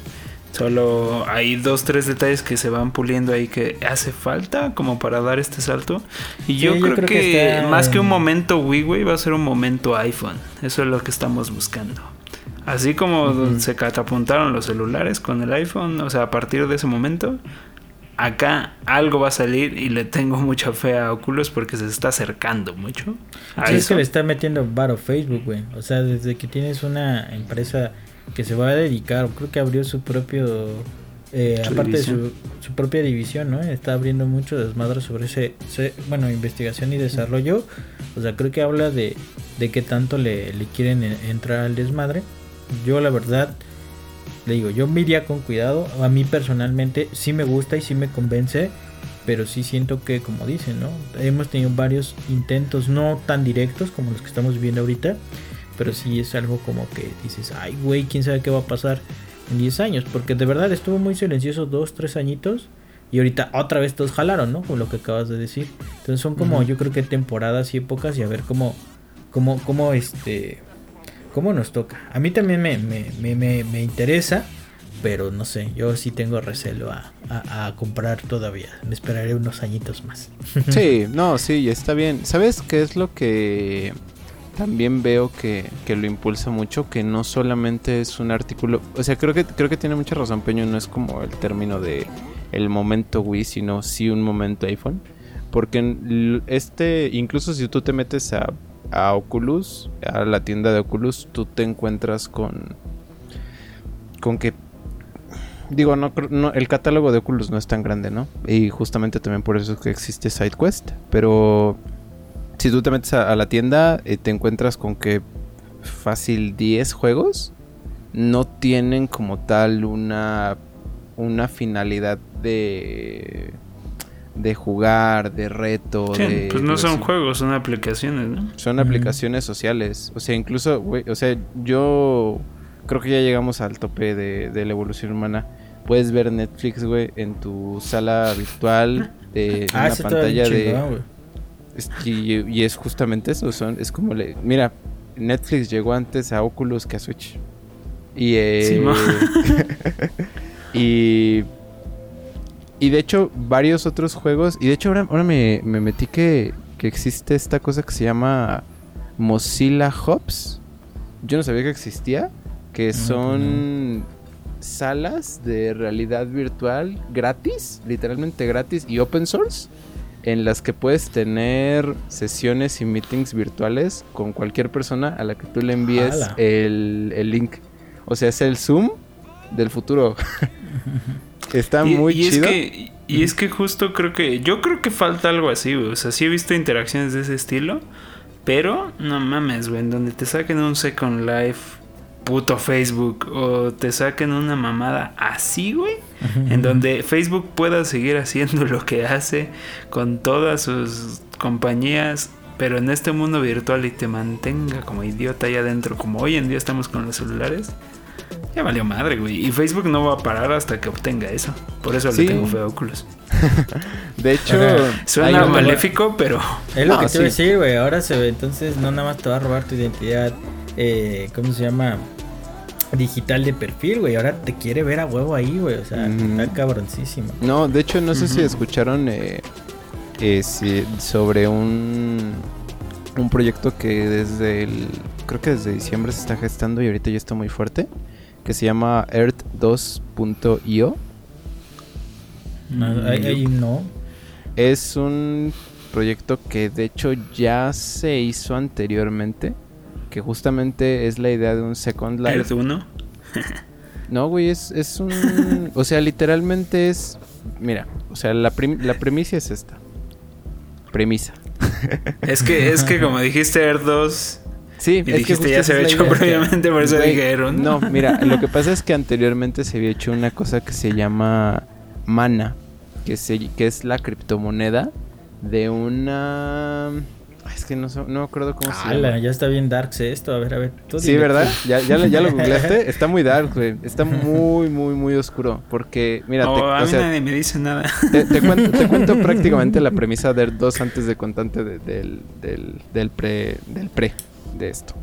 Solo hay dos, tres detalles que se van puliendo ahí que hace falta como para dar este salto. Y Sí, yo, yo creo, que, que está- más que un momento Wii, güey, va a ser un momento iPhone. Eso es lo que estamos buscando. Así como se catapultaron los celulares con el iPhone, o sea, a partir de ese momento, acá algo va a salir y le tengo mucha fe a Oculus porque se está acercando mucho. a Sí, es que le está metiendo varo Facebook, güey. O sea, desde que tienes una empresa que se va a dedicar, creo que abrió su propio, eh, Su aparte división. de su, su propia división, ¿no? Está abriendo mucho desmadre sobre ese, ese- bueno, investigación y desarrollo. O sea, creo que habla de, de qué tanto le, le quieren en- entrar al desmadre. Yo, la verdad, le digo, yo me iría con cuidado. A mí personalmente sí me gusta y sí me convence. Pero sí siento que, como dicen, ¿no? Hemos tenido varios intentos, no tan directos como los que estamos viviendo ahorita. Pero sí es algo como que dices, ay, güey, quién sabe qué va a pasar en 10 años. Porque de verdad estuvo muy silencioso dos, tres añitos. Y ahorita otra vez todos jalaron, ¿no? Con lo que acabas de decir. Entonces son como, yo creo que temporadas y épocas y a ver cómo, cómo, cómo este, cómo nos toca. A mí también me, me, me, me, me interesa, pero no sé, yo sí tengo recelo a, a, a comprar todavía. Me esperaré unos añitos más. Sí, [LAUGHS] no, sí, está bien. ¿Sabes qué es lo que también veo que, que lo impulsa mucho? Que no solamente es un artículo, o sea, creo que creo que tiene mucha razón Peño, no es como el término de el momento Wii, sino sí un momento iPhone, porque este incluso si tú te metes a a Oculus, a la tienda de Oculus, tú te encuentras con con que Digo, no, no, el catálogo de Oculus no es tan grande, ¿no? Y justamente también por eso es que existe SideQuest. Pero si tú te metes a, a la tienda, eh, te encuentras con que fácil 10 juegos no tienen como tal una, una finalidad de, de jugar, de reto. Sí, de pues no son juegos, son aplicaciones, ¿no? Son aplicaciones sociales. O sea, incluso, güey, o sea, yo creo que ya llegamos al tope de, de la evolución humana. Puedes ver Netflix, güey, en tu sala virtual, en ah, una pantalla de... es- y, y es justamente eso, son, es como... Le, mira, Netflix llegó antes a Oculus que a Switch. Y... eh, Sí, [LAUGHS] y... Y de hecho, varios otros juegos... Y de hecho, ahora, ahora me, me metí que, que existe esta cosa que se llama Mozilla Hubs. Yo no sabía que existía, que No, pues son salas de realidad virtual gratis, literalmente gratis y open source, en las que puedes tener sesiones y meetings virtuales con cualquier persona a la que tú le envíes el, el link. O sea, es el Zoom del futuro. [LAUGHS] Está y, muy y chido. Es que, y es que justo creo que. Yo creo que falta algo así, güey. O sea, sí he visto interacciones de ese estilo. Pero no mames, güey. En donde te saquen un Second Life, puto Facebook. O te saquen una mamada así, güey. En donde Facebook pueda seguir haciendo lo que hace con todas sus compañías. Pero en este mundo virtual y te mantenga como idiota allá adentro, como hoy en día estamos con los celulares. Ya valió madre, güey. Y Facebook no va a parar hasta que obtenga eso. Por eso Sí. le tengo feo a Oculus. [LAUGHS] De hecho, Suena maléfico, pero Es lo No, que te iba a sí. decir, güey. Ahora se ve, entonces no nada más te va a robar tu identidad, eh, ¿cómo se llama? Digital de perfil, güey. Ahora te quiere ver a huevo ahí, güey. O sea, Ujú. está cabroncísimo. No, de hecho, no sé si escucharon eh, eh, si- sobre un, un proyecto que desde el. Creo que desde diciembre se está gestando y ahorita ya está muy fuerte. Que se llama Earth2.io. No, ahí, ahí no. Es un proyecto que de hecho ya se hizo anteriormente. Que justamente es la idea de un Second Life. Earth [LAUGHS] 1. No, güey, es, es un... O sea, literalmente es... Mira, o sea, la, la premisa es esta. Premisa. [LAUGHS] Es que, es que como dijiste Earth 2 Sí, y es que dijiste ya se había hecho idea. previamente, por eso Güey, dije Earth 1. No, mira, [LAUGHS] lo que pasa es que anteriormente se había hecho una cosa que se llama Mana, que, se, que es la criptomoneda de una... Es que no, so- no acuerdo cómo se llama. ya está bien darks esto. A ver, a ver. tú Sí, dime. ¿verdad? ¿Ya, ya, lo- ya lo googleaste. [LAUGHS] Está muy dark, güey. Está muy, muy, muy oscuro. Porque, mira, te- Oh, a o mí sea, nadie me dice nada. Te, te cuento, [LAUGHS] te cuento prácticamente la premisa de Earth 2 antes de contante de- del, del, del pre, del pre de esto.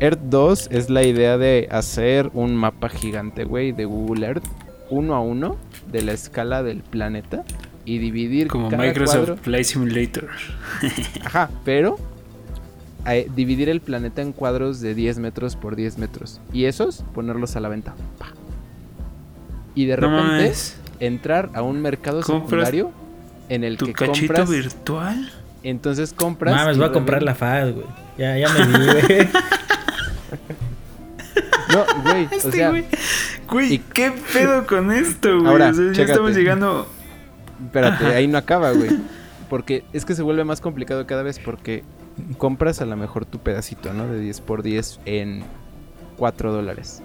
Earth 2 es la idea de hacer un mapa gigante, güey, de Google Earth, uno a uno, de la escala del planeta y dividir Como cada Microsoft cuadro. Flight Simulator. [LAUGHS] Ajá, pero eh, dividir el planeta en cuadros de 10 metros por 10 metros y esos ponerlos a la venta. Pa. Y de No repente mames. entrar a un mercado secundario en el ¿Tu que cachito compras virtual? entonces compras Mames, voy a comprar la FAD, güey. Ya, ya me vi, güey. [LAUGHS] no güey o Este sea güey. Güey, y- ¿qué pedo con esto, güey? Ahora, O sea, ya estamos llegando. Espérate Ajá. ahí no acaba güey. Porque es que se vuelve más complicado cada vez porque compras a lo mejor tu pedacito no de 10 por 10 en 4 dólares.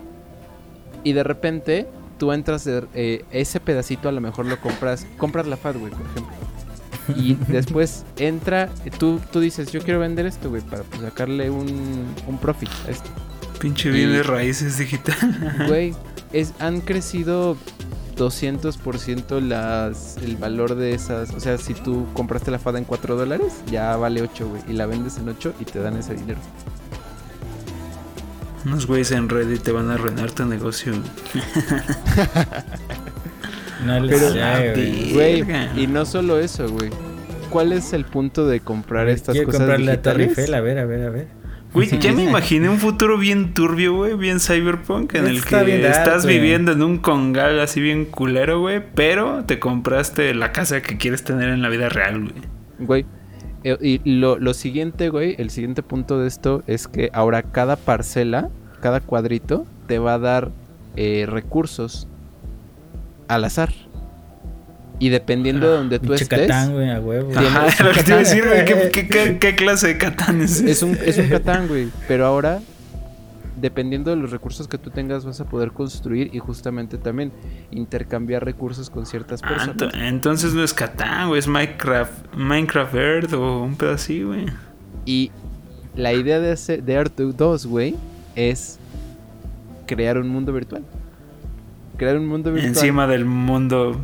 Y de repente tú entras de- eh, ese pedacito a lo mejor lo compras compras la FAT güey por ejemplo. Y [LAUGHS] después entra tú tú dices yo quiero vender esto güey para pues, sacarle un, un profit a esto Pinche bien de raíces digital. Güey, es, han crecido 200% las, el valor de esas. O sea, si tú compraste la fada en 4 dólares, ya vale 8, güey. Y la vendes en 8 y te dan ese dinero. Unos güeyes en Reddit te van a arruinar tu negocio. [LAUGHS] No les Pero- sé, güey. Güey, y no solo eso, güey. ¿Cuál es el punto de comprar estas Quiero cosas comprarle a Torre digitales? Eiffel, a ver, a ver, a ver. Güey, ya me imaginé un futuro bien turbio, güey, bien cyberpunk, en el que bien estás güey. viviendo en un congal así bien culero, güey, pero te compraste la casa que quieres tener en la vida real, güey. Güey. eh, Y lo, lo siguiente, güey, el siguiente punto de esto es que ahora cada parcela, cada cuadrito, te va a dar eh, recursos al azar. Y dependiendo de donde tú estés, Catán, güey, a huevo. Ajá, [LAUGHS] lo que te iba a Catán. decir, güey, ¿qué, [LAUGHS] qué, qué- qué clase de catán es es un, ese? es un [LAUGHS] Catán, güey. Pero ahora, dependiendo de los recursos que tú tengas, vas a poder construir y justamente también intercambiar recursos con ciertas Ah, personas. ento- entonces no es Catán, güey, es Minecraft, Minecraft Earth o un pedo así, güey. Y la idea de, hacer, de Earth 2, güey, es crear un mundo virtual. Crear un mundo virtual. Encima del mundo.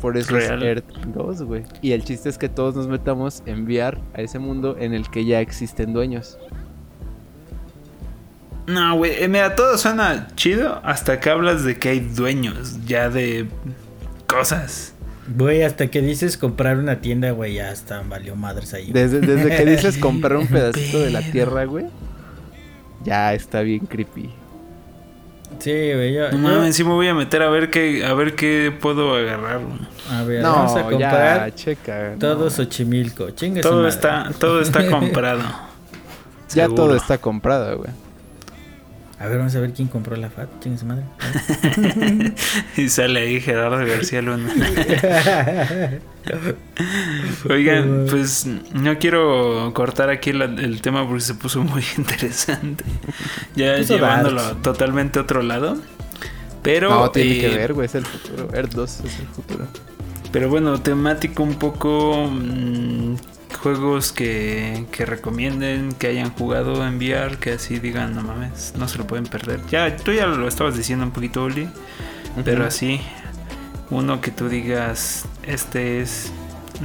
Por eso real. es Earth 2, güey. Y el chiste es que todos nos metamos a enviar a ese mundo en el que ya existen dueños. No, güey, eh, mira, todo suena chido hasta que hablas de que hay dueños ya de cosas. Güey, hasta que dices comprar una tienda, güey, ya está, valió madres ahí. Desde, desde que dices [LAUGHS] comprar un pedacito de la tierra, güey, ya está bien creepy. Sí, güey, yo, No yo- mames, sí me voy a meter a ver qué, a ver qué puedo agarrar. a ver, No, vamos a comprar ya, checa. no. todo Xochimilco. Chingue Todo está, todo está [LAUGHS] comprado. Ya todo está comprado, güey. A ver, vamos a ver quién compró la FAT. Chingue su madre. [LAUGHS] Y sale ahí Gerardo García Luna. [LAUGHS] Oigan, pues no quiero cortar aquí la- el tema porque se puso muy [LAUGHS] interesante. Ya Puso llevándolo totalmente a otro lado. Pero, no, tiene eh, que ver, güey, es el futuro. Earth 2 es el futuro. Pero bueno, temático un poco. mm, juegos que, que recomienden, que hayan jugado a enviar, que así digan, no mames, no se lo pueden perder. Ya, tú ya lo estabas diciendo un poquito, Oli. Pero así, uno que tú digas, este es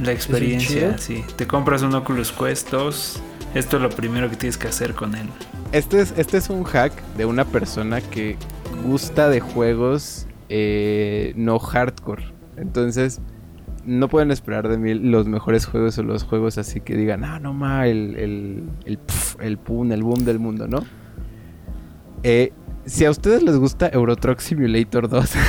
la experiencia. Sí, te compras un Oculus Quest 2, esto es lo primero que tienes que hacer con él. Este es, este es un hack de una persona que gusta de juegos eh, no hardcore. Entonces, no pueden esperar de mí los mejores juegos o los juegos así que digan, ah, no ma, el, el, el, pf, el pum, el boom del mundo, ¿no? Eh, si a ustedes les gusta Euro Truck Simulator 2, [LAUGHS]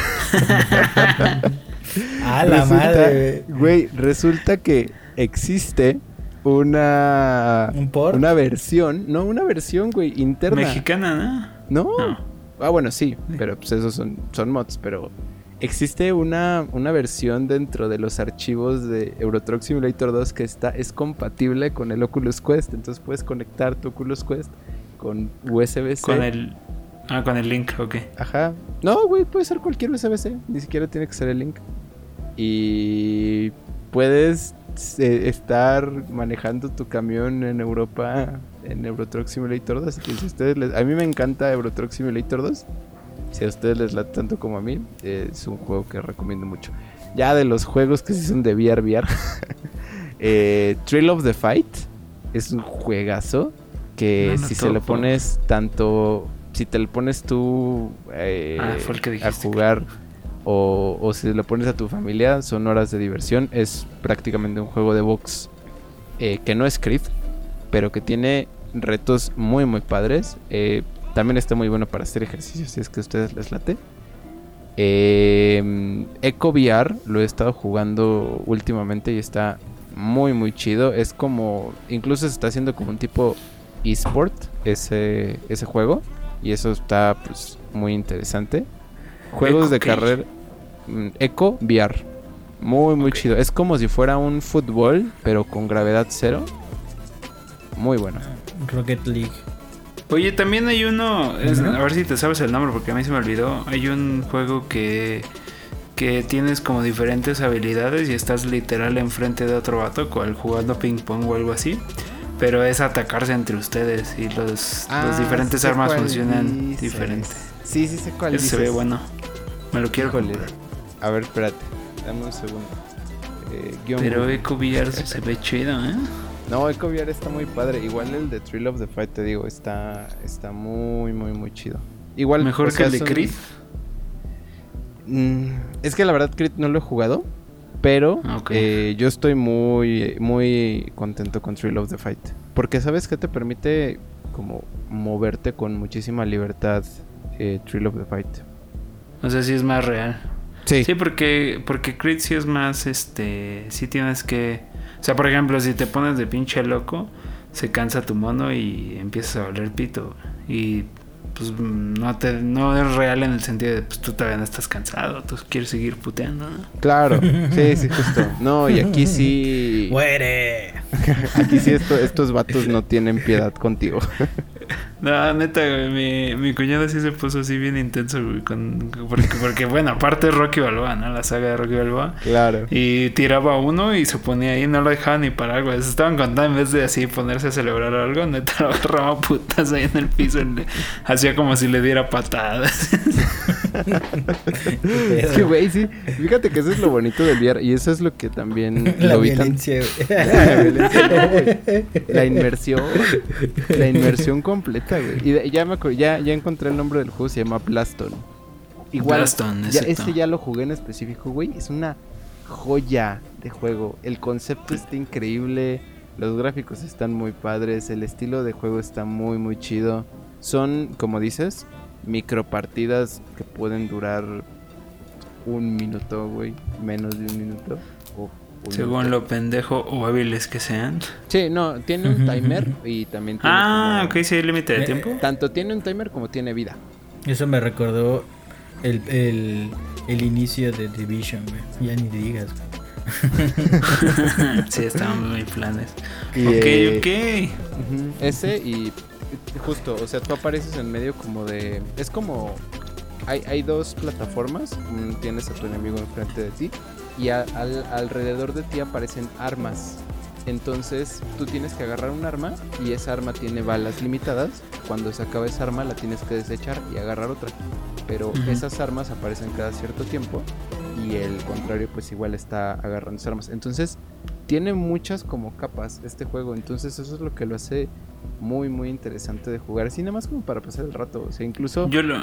A la resulta- madre. güey. resulta que existe una, ¿Un por? una versión, no, una versión, güey, interna. Mexicana, ¿no? No. No. Ah, bueno, sí, Sí. pero pues esos son, son mods, pero existe una, una versión dentro de los archivos de Euro Truck Simulator 2 que está, es compatible con el Oculus Quest, entonces puedes conectar tu Oculus Quest con USB-C. Con el. Ah, con el link, ok. Ajá. No, güey, puede ser cualquier USB-C, ni siquiera tiene que ser el link. Y puedes eh, estar manejando tu camión en Europa en Euro Truck Simulator 2. Así que si a ustedes les... A mí me encanta Euro Truck Simulator 2. Si a ustedes les late tanto como a mí, eh, es un juego que recomiendo mucho. Ya de los juegos que sí son de VR, VR. [LAUGHS] eh, Thrill of the Fight es un juegazo que No si se lo pones tanto... Si te lo pones tú eh, Ah, fue el que a jugar o, o si lo pones a tu familia, son horas de diversión. Es prácticamente un juego de box eh, que no es script, pero que tiene retos muy, muy padres. Eh, también está muy bueno para hacer ejercicio, si es que a ustedes les late. Eh, Echo VR lo he estado jugando últimamente y está muy, muy chido. Es como, incluso se está haciendo como un tipo esport ese, ese juego. Y eso está pues muy interesante. Juegos Echo de carrera. mm, Echo VR. Muy, muy chido. Es como si fuera un fútbol, pero con gravedad cero. Muy bueno. Rocket League. Oye, también hay uno, es- a ver si te sabes el nombre porque a mí se me olvidó. Hay un juego que que tienes como diferentes habilidades y estás literal enfrente de otro vato, cual jugando ping pong o algo así. Pero es atacarse entre ustedes y los, diferentes Ah, sé armas funcionan dices. diferente. Sí, sí sé cuál Ese se ve dices. bueno. Me lo quiero comprar. A ver, espérate. Dame un segundo. Eh, Pero. Eco VR se ve chido, ¿eh? No, Echo VR está muy padre. Igual el de Thrill of the Fight, te digo, está, está muy, muy, muy chido. Igual, Mejor o que el de Creed. Mm, es que la verdad Creed no lo he jugado, pero Ok. eh, yo estoy muy, muy contento con Thrill of the Fight. Porque sabes que te permite como moverte con muchísima libertad eh, Thrill of the Fight. O sea, sí es más real. Sí. Sí, porque, porque Creed sí es más, este, sí tienes que... O sea, por ejemplo, si te pones de pinche loco, se cansa tu mono y empiezas a valer pito. Y pues no te no es real en el sentido de pues tú todavía no estás cansado, tú quieres seguir puteando, ¿no? Claro, [LAUGHS] sí, sí, justo. No, y aquí sí... ¡Muere! [LAUGHS] Aquí sí esto- estos vatos no tienen piedad contigo. [LAUGHS] No, neta, güey, mi, mi cuñado sí se puso así bien intenso, güey, con, porque, porque, bueno, aparte Rocky Balboa, ¿no? La saga de Rocky Balboa. Claro. Y tiraba uno y se ponía ahí, no lo dejaba ni para algo. Se estaban contando en vez de así ponerse a celebrar algo, neta [LAUGHS] lo agarraba putas ahí en el piso. le- hacía como si le diera patadas. [LAUGHS] Es que, güey, sí. Fíjate que eso es lo bonito del VR. Y eso es lo que también [LAUGHS] La lo vi tan- violencia, güey. La violencia, no, güey. La inmersión. La inmersión completa, güey. Y de- ya, me ya, ya encontré el nombre del juego, se llama Blaston. Igual, Blaston, ya, exacto. ese ya lo jugué en específico, güey. Es una joya de juego. El concepto está increíble, los gráficos están muy padres, el estilo de juego está muy muy chido. Son, como dices, micropartidas que pueden durar un minuto, güey, menos de un minuto. Según lo pendejo o hábiles que sean. Sí, no, tiene un [LAUGHS] timer y también tiene Ah, como- ok, sí hay límite de Eh, tiempo. Tanto tiene un timer como tiene vida. Eso me recordó el, el, el inicio de Division, güey. Ya ni digas, güey. [LAUGHS] sí, estaban muy planes. Y, ok, eh, ok. Ujú, Ese y justo, o sea, tú apareces en medio como de... Es como... Hay, hay dos plataformas, tienes a tu enemigo enfrente de ti y a- al- alrededor de ti aparecen armas. Entonces tú tienes que agarrar un arma y esa arma tiene balas limitadas. Cuando se acaba esa arma la tienes que desechar y agarrar otra. Pero esas armas aparecen cada cierto tiempo y el contrario pues igual está agarrando esas armas. Entonces tiene muchas como capas este juego. Entonces eso es lo que lo hace muy muy interesante de jugar. Así nada más como para pasar el rato. O sea, incluso... Yo lo,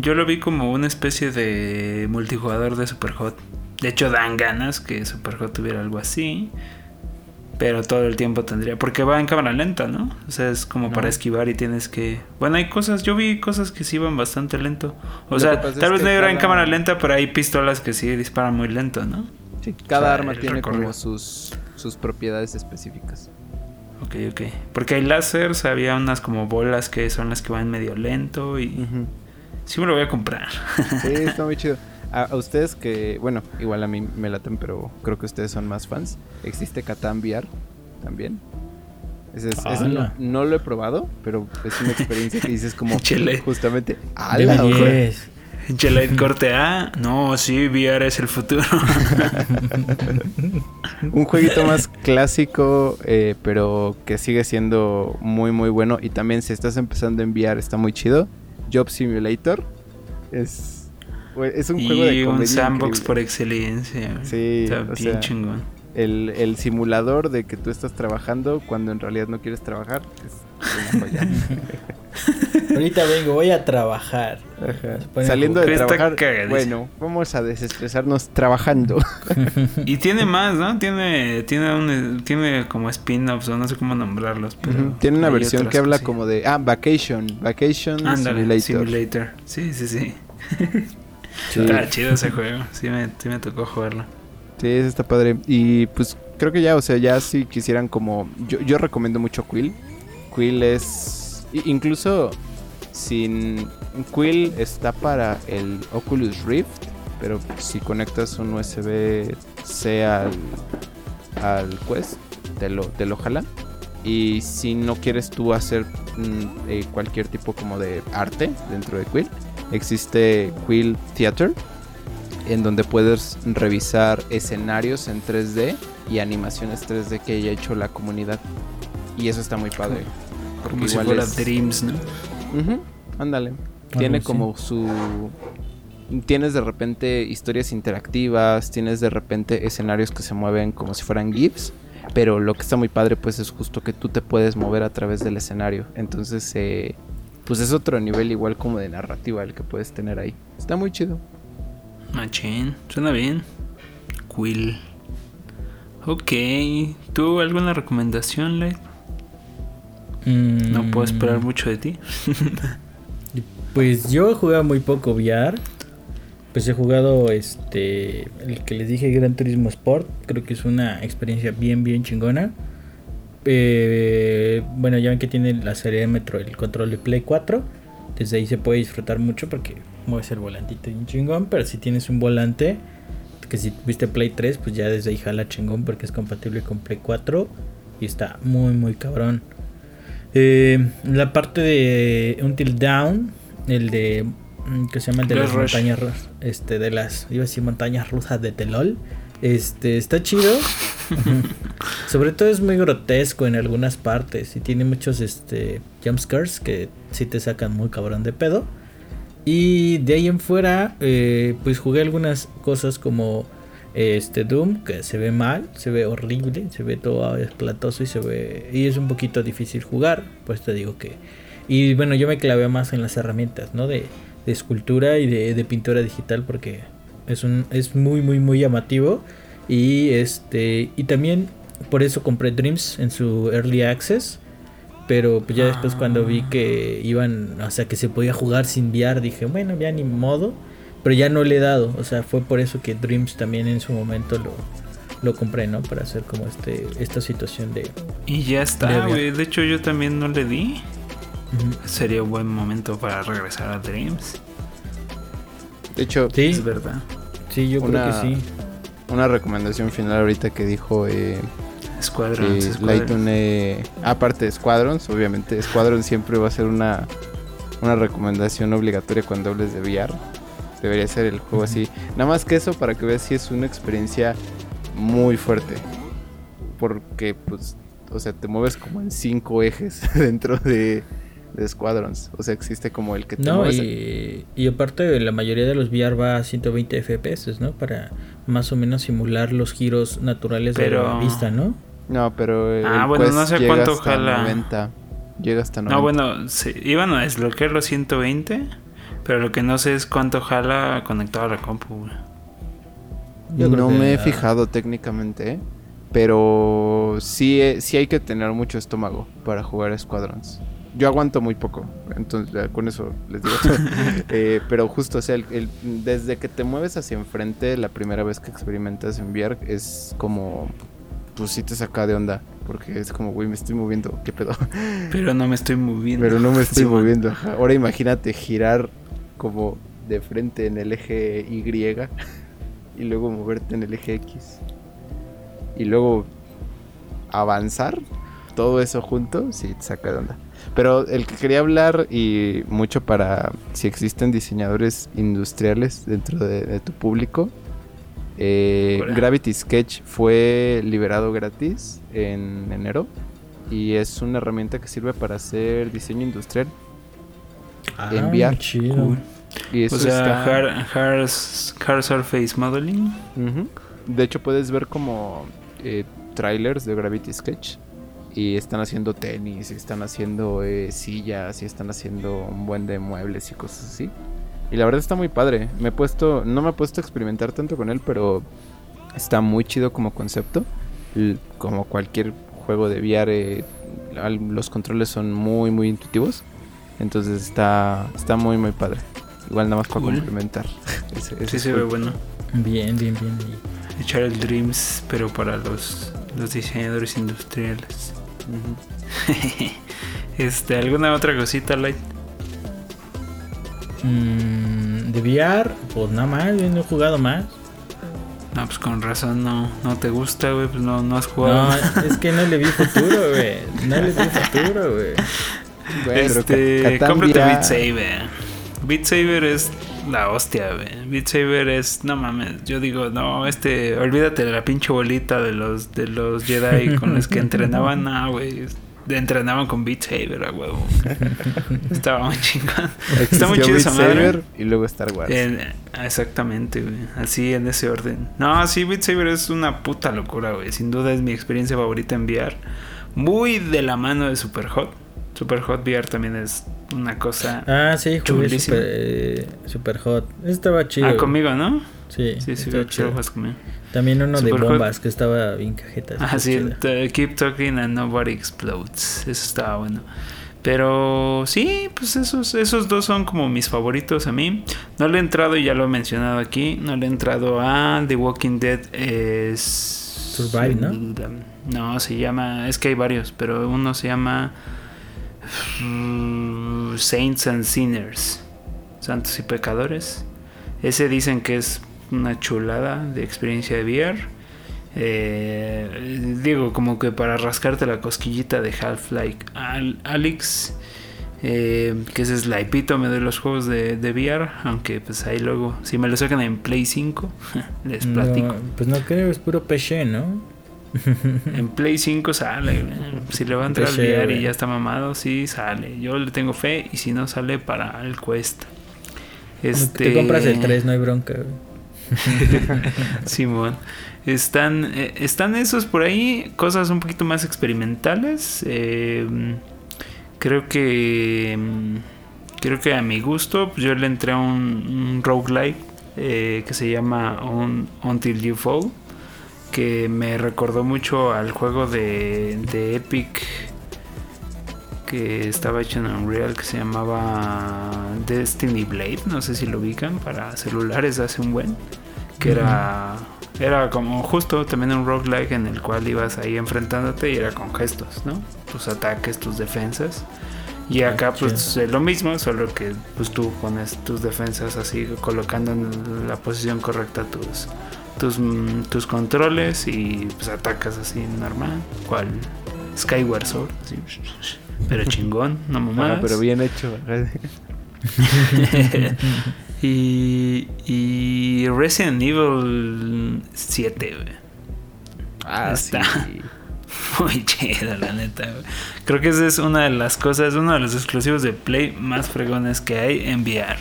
yo lo vi como una especie de multijugador de Superhot. De hecho, dan ganas que Superhot tuviera algo así. Pero todo el tiempo tendría. Porque va en cámara lenta, ¿no? O sea, es como No. para esquivar y tienes que. Bueno, hay cosas. Yo vi cosas que sí iban bastante lento. O Lo sea, tal vez no era en cámara lenta, pero hay pistolas que sí disparan muy lento, ¿no? Sí, cada O sea, arma tiene como sus, sus propiedades específicas. Ok, ok. Porque hay láseres, había unas como bolas que son las que van medio lento y. Sí me lo voy a comprar. Sí, está muy chido. [LAUGHS] A, a ustedes que, bueno, igual a mí me laten, pero creo que ustedes son más fans. Existe Catan VR también. Ese es- ese no, no lo he probado, pero es una experiencia que dices como [LAUGHS] Chele. justamente. De ¡Hala, güey! 10. Chelite corte A. No, sí, VR es el futuro. [LAUGHS] Un jueguito más clásico, eh, pero que sigue siendo muy, muy bueno. Y también si estás empezando a enviar, está muy chido. Job Simulator. Es, es un juego de y un comedia sandbox increíble. por excelencia. Sí, Está o bien sea, chingón. el, el simulador de que tú estás trabajando cuando en realidad no quieres trabajar es una joya. [LAUGHS] Ahorita vengo, voy a trabajar. Saliendo de trabajar, bueno, vamos a desestresarnos trabajando. [LAUGHS] Y tiene más, ¿no? Tiene, tiene, un, tiene como spin-offs, o no sé cómo nombrarlos. Pero Ujú. Tiene una versión que habla como de, ah, Vacation, Vacation Ándale, Simulator. Simulator. Sí, sí, sí. [LAUGHS] Sí. Está chido ese juego. Sí me, sí me tocó jugarlo. Sí, ese está padre. Y pues creo que ya, o sea, ya si quisieran como... Yo, yo recomiendo mucho Quill. Quill es... Incluso sin... Quill está para el Oculus Rift, pero si conectas un USB-C al, al Quest, te lo, te lo jala. Y si no quieres tú hacer mm, eh, cualquier tipo como de arte dentro de Quill, existe Quill Theater, en donde puedes revisar escenarios en 3D y animaciones 3D que haya hecho la comunidad. Y eso está muy padre. Porque Como si fuera es- Dreams, ¿no? Ándale. Tiene sí. como su... Tienes de repente historias interactivas, tienes de repente escenarios que se mueven como si fueran GIFs, pero lo que está muy padre pues es justo que tú te puedes mover a través del escenario. Entonces, eh, pues es otro nivel igual como de narrativa el que puedes tener ahí. Está muy chido. Machín, suena bien. Quill. Ok. ¿Tú alguna recomendación, Light? No puedo esperar Mm, mucho de ti. Pues yo he jugado muy poco VR. Pues he jugado este. El que les dije, Gran Turismo Sport. Creo que es una experiencia bien, bien chingona. Eh, bueno, ya ven que tiene la serie de Metro, el control de Play 4. Desde ahí se puede disfrutar mucho porque mueves el volantito bien chingón. Pero si tienes un volante, que si tuviste Play 3, pues ya desde ahí jala chingón porque es compatible con Play 4. Y está muy, muy cabrón. Eh, la parte de Until Down, el de mm, que se llama el de las Rush. montañas este de las iba a decir montañas rusas de Telol. Este está chido. Sobre todo es muy grotesco en algunas partes y tiene muchos este jumpscares que sí te sacan muy cabrón de pedo. Y de ahí en fuera, eh, pues jugué algunas cosas como este Doom, que se ve mal, se ve horrible, se ve todo esplatoso y se ve. Y es un poquito difícil jugar. Pues te digo que. Y bueno, yo me clavé más en las herramientas, ¿no? De, escultura y de, de pintura digital porque Es un es muy muy muy llamativo y este y también por eso compré Dreams en su early access. Pero pues ya después cuando vi que iban, o sea, que se podía jugar sin VR, dije, bueno, ya ni modo. Pero ya no le he dado, o sea, fue por eso que Dreams también en su momento lo, lo compré, ¿no? Para hacer como este esta situación de... Y ya está, güey. De hecho, yo también no le di. Sería un buen momento para regresar a Dreams. De hecho, Sí, Es verdad. sí, yo Una- creo que sí. Una recomendación final ahorita que dijo eh, Squadrons. eh, aparte de Squadrons, obviamente, Squadrons siempre va a ser una, una recomendación obligatoria cuando hables de VR. Debería ser el juego así. Nada más que eso para que veas si es una experiencia muy fuerte. Porque, pues, o sea, te mueves como en cinco ejes [LAUGHS] dentro de, de Squadrons. O sea, existe como el que te No, mueves. y, y aparte la mayoría de los VR va a 120 FPS, ¿no? Para más o menos simular los giros naturales de Pero- la vista, ¿no? No, pero el Ah, bueno, Quest no sé llega cuánto hasta jala. 90. Llega hasta 90. No, bueno, sí, iban a desbloquear los 120. Pero lo que no sé es cuánto jala conectado a la compu. Yo no me he ah, fijado técnicamente, ¿eh? pero sí, eh, sí hay que tener mucho estómago para jugar a Squadrons. Yo aguanto muy poco, entonces con eso les digo. [LAUGHS] Eh, pero justo, o sea, el- el- desde que te mueves hacia enfrente, la primera vez que experimentas en VR es como, pues sí te saca de onda, porque es como, güey, me estoy moviendo, ¿qué pedo? Pero no me estoy moviendo. Pero no me estoy [LAUGHS] moviendo. Ahora imagínate girar como de frente en el eje Y y luego moverte en el eje X. Y luego avanzar. Todo eso junto, sí, te saca de onda. Pero el que quería hablar y mucho para si existen diseñadores industriales dentro de, de tu público. eh. Gravity Sketch fue liberado gratis en enero y es una herramienta que sirve para hacer diseño industrial Ah, enviar. chido. Cool. y eso O sea, está hard, hard, hard surface modeling. De hecho puedes ver como eh, trailers de Gravity Sketch y están haciendo tenis y están haciendo eh, sillas y están haciendo un buen de muebles y cosas así y la verdad está muy padre me he puesto no me he puesto a experimentar tanto con él pero está muy chido como concepto como cualquier juego de VR eh, los controles son muy muy intuitivos entonces está está muy muy padre igual nada más para Cool. complementar [LAUGHS] Ese- ese Sí se ve bueno. Bien, bien, bien. Y- Echar el Dreams, pero para los, los diseñadores industriales. [LAUGHS] Este, ¿alguna otra cosita, Light? Mm, de VR, pues nada más, yo no he jugado más. No, pues con razón no, no te gusta, güey, pues no, no has jugado. No, es que no le vi futuro, güey. No le vi futuro, güey. Bueno, este, cómprate Beat Saber. Beat Saber es la hostia, güey. Beat Saber es, no mames, yo digo, no, este, olvídate de la pinche bolita de los de los Jedi con los que [LAUGHS] entrenaban, no, güey. Entrenaban con Beat Saber, a huevo. Estaba muy chingón. Está muy chido Beat esa madre. Saber y luego Star Wars. En- exactamente, güey. Así en ese orden. No, sí, Beat Saber es una puta locura, güey. Sin duda es mi experiencia favorita en VR. Muy de la mano de Super Hot. Super Hot VR también es una cosa. Ah, sí, jugué super, eh, super Hot. Estaba chido. ah, conmigo, ¿no? Sí, Sí, sí, chido. conmigo. También uno de Hot. bombas que estaba bien cajeta. Ah, sí, t- Keep Talking and Nobody Explodes. Eso estaba bueno. Pero sí, pues esos, esos dos son como mis favoritos a mí. No le he entrado, y ya lo he mencionado aquí, no le he entrado a The Walking Dead. Es... Survive, ¿no? No, se llama... Es que hay varios, pero uno se llama... mm, Saints and Sinners. Santos y Pecadores. Ese dicen que es una chulada de experiencia de VR. Eh, digo, como que para rascarte la cosquillita de Half-Life Al- Alyx. eh, que ese es la epítome de los juegos de, de VR. Aunque pues ahí luego, si me lo sacan en Play 5, [LAUGHS] les platico. No, pues no creo, es puro PC, ¿no? [LAUGHS] En Play 5 sale. Si le va a entrar al VR y ya está mamado, sí sale. Yo le tengo fe y si no sale para el Quest. Este... Te compras el 3, no hay bronca. [LAUGHS] Simón. Están, eh, están esos por ahí, cosas un poquito más experimentales. eh, creo que. mm, Creo que a mi gusto, pues yo le entré a un, un roguelike eh, que se llama Until You Fall, que me recordó mucho al juego de, de Epic que estaba hecho en Unreal que se llamaba Destiny Blade, no sé si lo ubican, para celulares hace un buen, que era era como justo también un roguelike en el cual ibas ahí enfrentándote y era con gestos, ¿no? Tus ataques, tus defensas. Y acá pues es lo mismo, solo que pues tú pones tus defensas así colocando en la posición correcta tus tus, tus controles y pues atacas así normal, cual Skyward Sword, pero chingón, no mamás. pero bien hecho. [LAUGHS] y, y Resident Evil 7, Ah, Está [LAUGHS] muy chido, la neta, Creo que esa es una de las cosas, uno de los exclusivos de Play más fregones que hay en VR.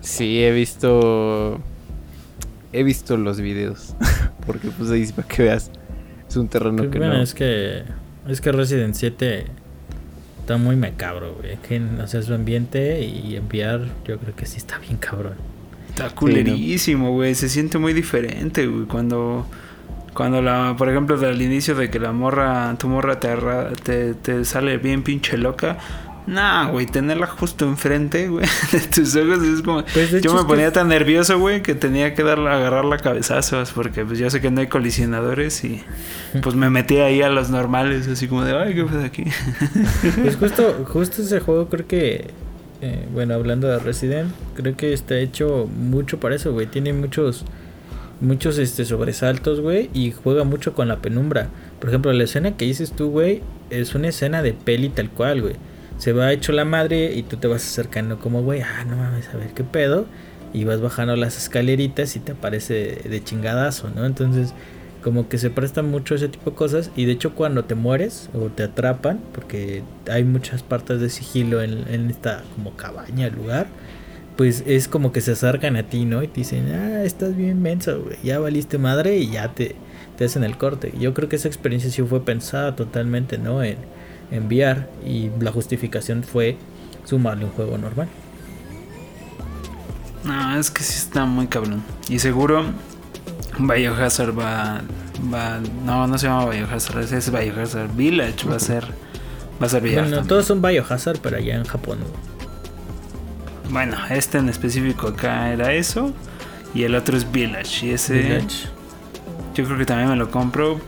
Sí, he visto. He visto los videos. [LAUGHS] Porque pues ahí para que veas. Es un terreno que bueno, es que. Es que Resident 7 está muy macabro, güey. Que, o sea, su ambiente y enviar, yo creo que sí está bien cabrón. Está culerísimo, güey. Se siente muy diferente, güey. Cuando, cuando la, por ejemplo, al inicio de que la morra, tu morra te, te, te sale bien pinche loca Nah, güey, tenerla justo enfrente, güey, [LAUGHS] de tus ojos es como... Pues, yo me ponía tan nervioso, güey, que tenía que darle, agarrarla a cabezazos, porque pues yo sé que no hay colisionadores y pues me metí ahí a los normales, así como de, ay, ¿qué pasa aquí? [LAUGHS] Pues justo, justo ese juego creo que, eh, bueno, hablando de Resident, creo que está hecho mucho para eso, güey, tiene muchos, muchos este, sobresaltos, güey, y juega mucho con la penumbra. Por ejemplo, la escena que dices tú, güey, es una escena de peli tal cual, güey se va hecho la madre y tú te vas acercando como, güey, ah, no mames, a ver qué pedo. Y vas bajando las escaleritas y te aparece de, chingadazo, ¿no? Entonces, como que se presta mucho ese tipo de cosas. Y de hecho, cuando te mueres o te atrapan, porque hay muchas partes de sigilo en, esta como cabaña, lugar, pues es como que se acercan a ti, ¿no? Y te dicen, ah, estás bien menso, güey, ya valiste madre y ya te, te hacen el corte. Yo creo que esa experiencia sí fue pensada totalmente, ¿no? En, enviar y la justificación fue sumarle un juego normal. No, es que sí está muy cabrón. Y seguro Biohazard va, va no, no se llama Biohazard, es Biohazard Village, va a ser va a ser Bueno, todos son Biohazard, pero allá en Japón. Bueno, este en específico acá era eso y el otro es Village y ese Village. Yo creo que también me lo compro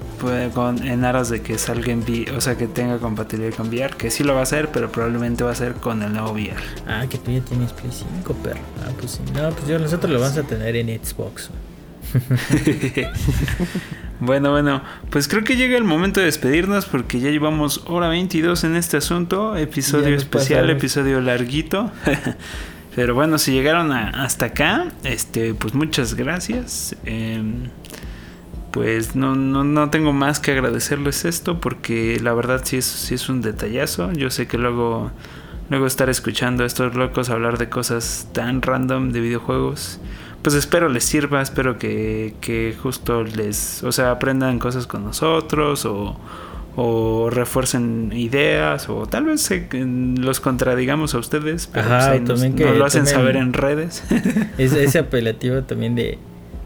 con, en aras de que salga en VR, o sea, que tenga compatibilidad con VR, que sí lo va a hacer, pero probablemente va a ser con el nuevo VR. Ah, que tú ya tienes Play 5, perro. Ah, pues sí. No, pues yo, nosotros lo vamos a tener en Xbox. [LAUGHS] bueno, bueno, pues creo que llega el momento de despedirnos porque ya llevamos hora 22 en este asunto, episodio especial, episodio larguito. [LAUGHS] Pero bueno, si llegaron hasta acá, este, pues muchas gracias. Eh, pues no, no, no, tengo más que agradecerles esto porque la verdad sí es, sí es un detallazo. Yo sé que luego, luego estar escuchando a estos locos hablar de cosas tan random de videojuegos, pues espero les sirva, espero que, que justo les, o sea, aprendan cosas con nosotros o, o refuercen ideas o tal vez los contradigamos a ustedes, pero pues nos, lo hacen saber en redes. ese [LAUGHS] apelativo también de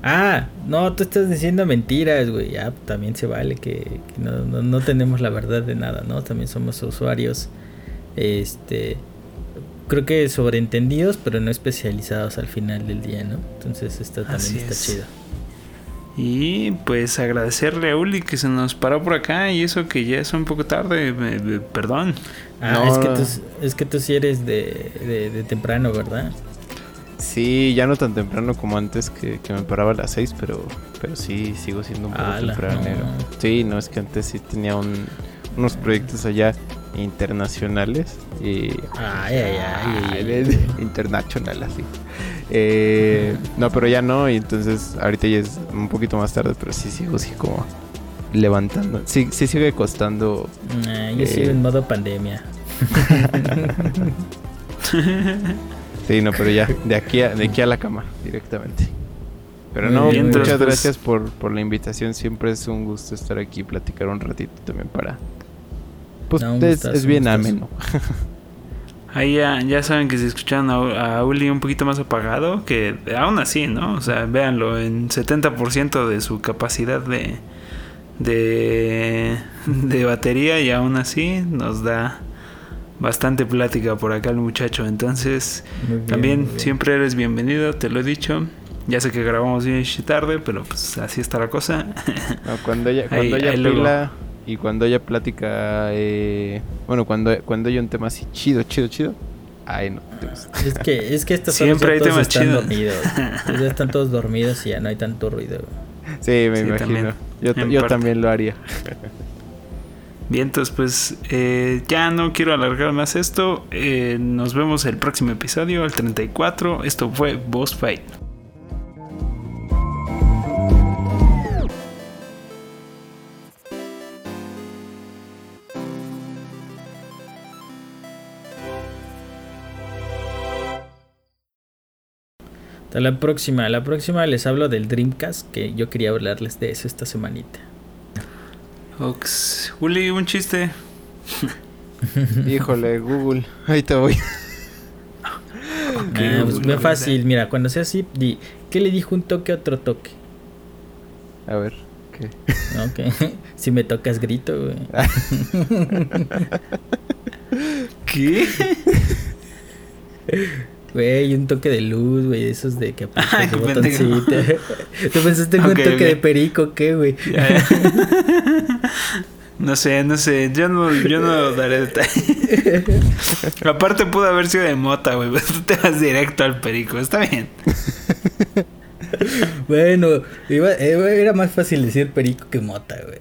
Ah, no, tú estás diciendo mentiras, güey. Ya, también se vale que, no, no, tenemos la verdad de nada, ¿no? También somos usuarios, este, creo que sobreentendidos, pero no especializados al final del día, ¿no? Entonces, esto también está chido. Y pues agradecerle a Uli que se nos paró por acá y eso que ya es un poco tarde, perdón. Ah, es, que tú, es que tú sí eres de, de temprano, ¿verdad? Sí, ya no tan temprano como antes que, me paraba a las 6, pero, pero sí, sigo siendo un poco temprano. Sí, no, es que antes sí tenía unos proyectos allá internacionales. Y, ay, ay, ay, internacional, así. Eh, no, pero ya no, y entonces ahorita ya es un poquito más tarde, pero sí sigo así como levantando. Sí, sí sigue costando. yo sigo en modo pandemia. [LAUGHS] [LAUGHS] Sí, no, pero ya, de aquí a, de aquí a la cama, directamente. Pero no, muchas pues, gracias por, por, la invitación. Siempre es un gusto estar aquí y platicar un ratito también para. Pues es, bien ameno. [LAUGHS] Ahí ya, ya saben que si escuchan a, a, Uli un poquito más apagado, que aún así, ¿no? O sea, véanlo, en 70% de su capacidad de, de, de batería y aún así nos da bastante plática por acá el muchacho. Entonces, también siempre eres bienvenido, te lo he dicho. Ya sé que grabamos bien tarde, pero pues así está la cosa. [LAUGHS] cuando ella, cuando ella pila y cuando ella plática, eh, bueno, cuando, cuando hay un tema así chido, chido, chido, ay no. Es que, es que estas Siempre hay temas chidos. Dormidos. [LAUGHS] ya están todos dormidos y ya no hay tanto ruido. Sí, me imagino. yo, yo también lo haría. [LAUGHS] Bien, entonces pues eh, ya no quiero alargar más esto. Eh, nos vemos el próximo episodio, el 34. Esto fue Boss Fight. Hasta la próxima. La próxima les hablo del Dreamcast, que yo quería hablarles de eso esta semanita. Ox. Uli, un chiste. [LAUGHS] Híjole, Google. Ahí te voy. Okay, ah, pues muy fácil. Mira, cuando sea así, di, ¿qué le dijo un toque a otro toque? A ver, ¿qué? Ok. [LAUGHS] si me tocas, grito, güey. [LAUGHS] ¿Qué? Güey, un toque de luz, güey, esos de que [LAUGHS] aprietas el botoncito. [LAUGHS] ¿Tú pensaste en un [LAUGHS] toque de perico qué, güey? No sé, no sé, yo no, yo no daré detalles. Aparte pudo haber sido de mota, güey, tú te vas directo al perico, está bien. bueno, iba, era más fácil decir perico que mota, güey.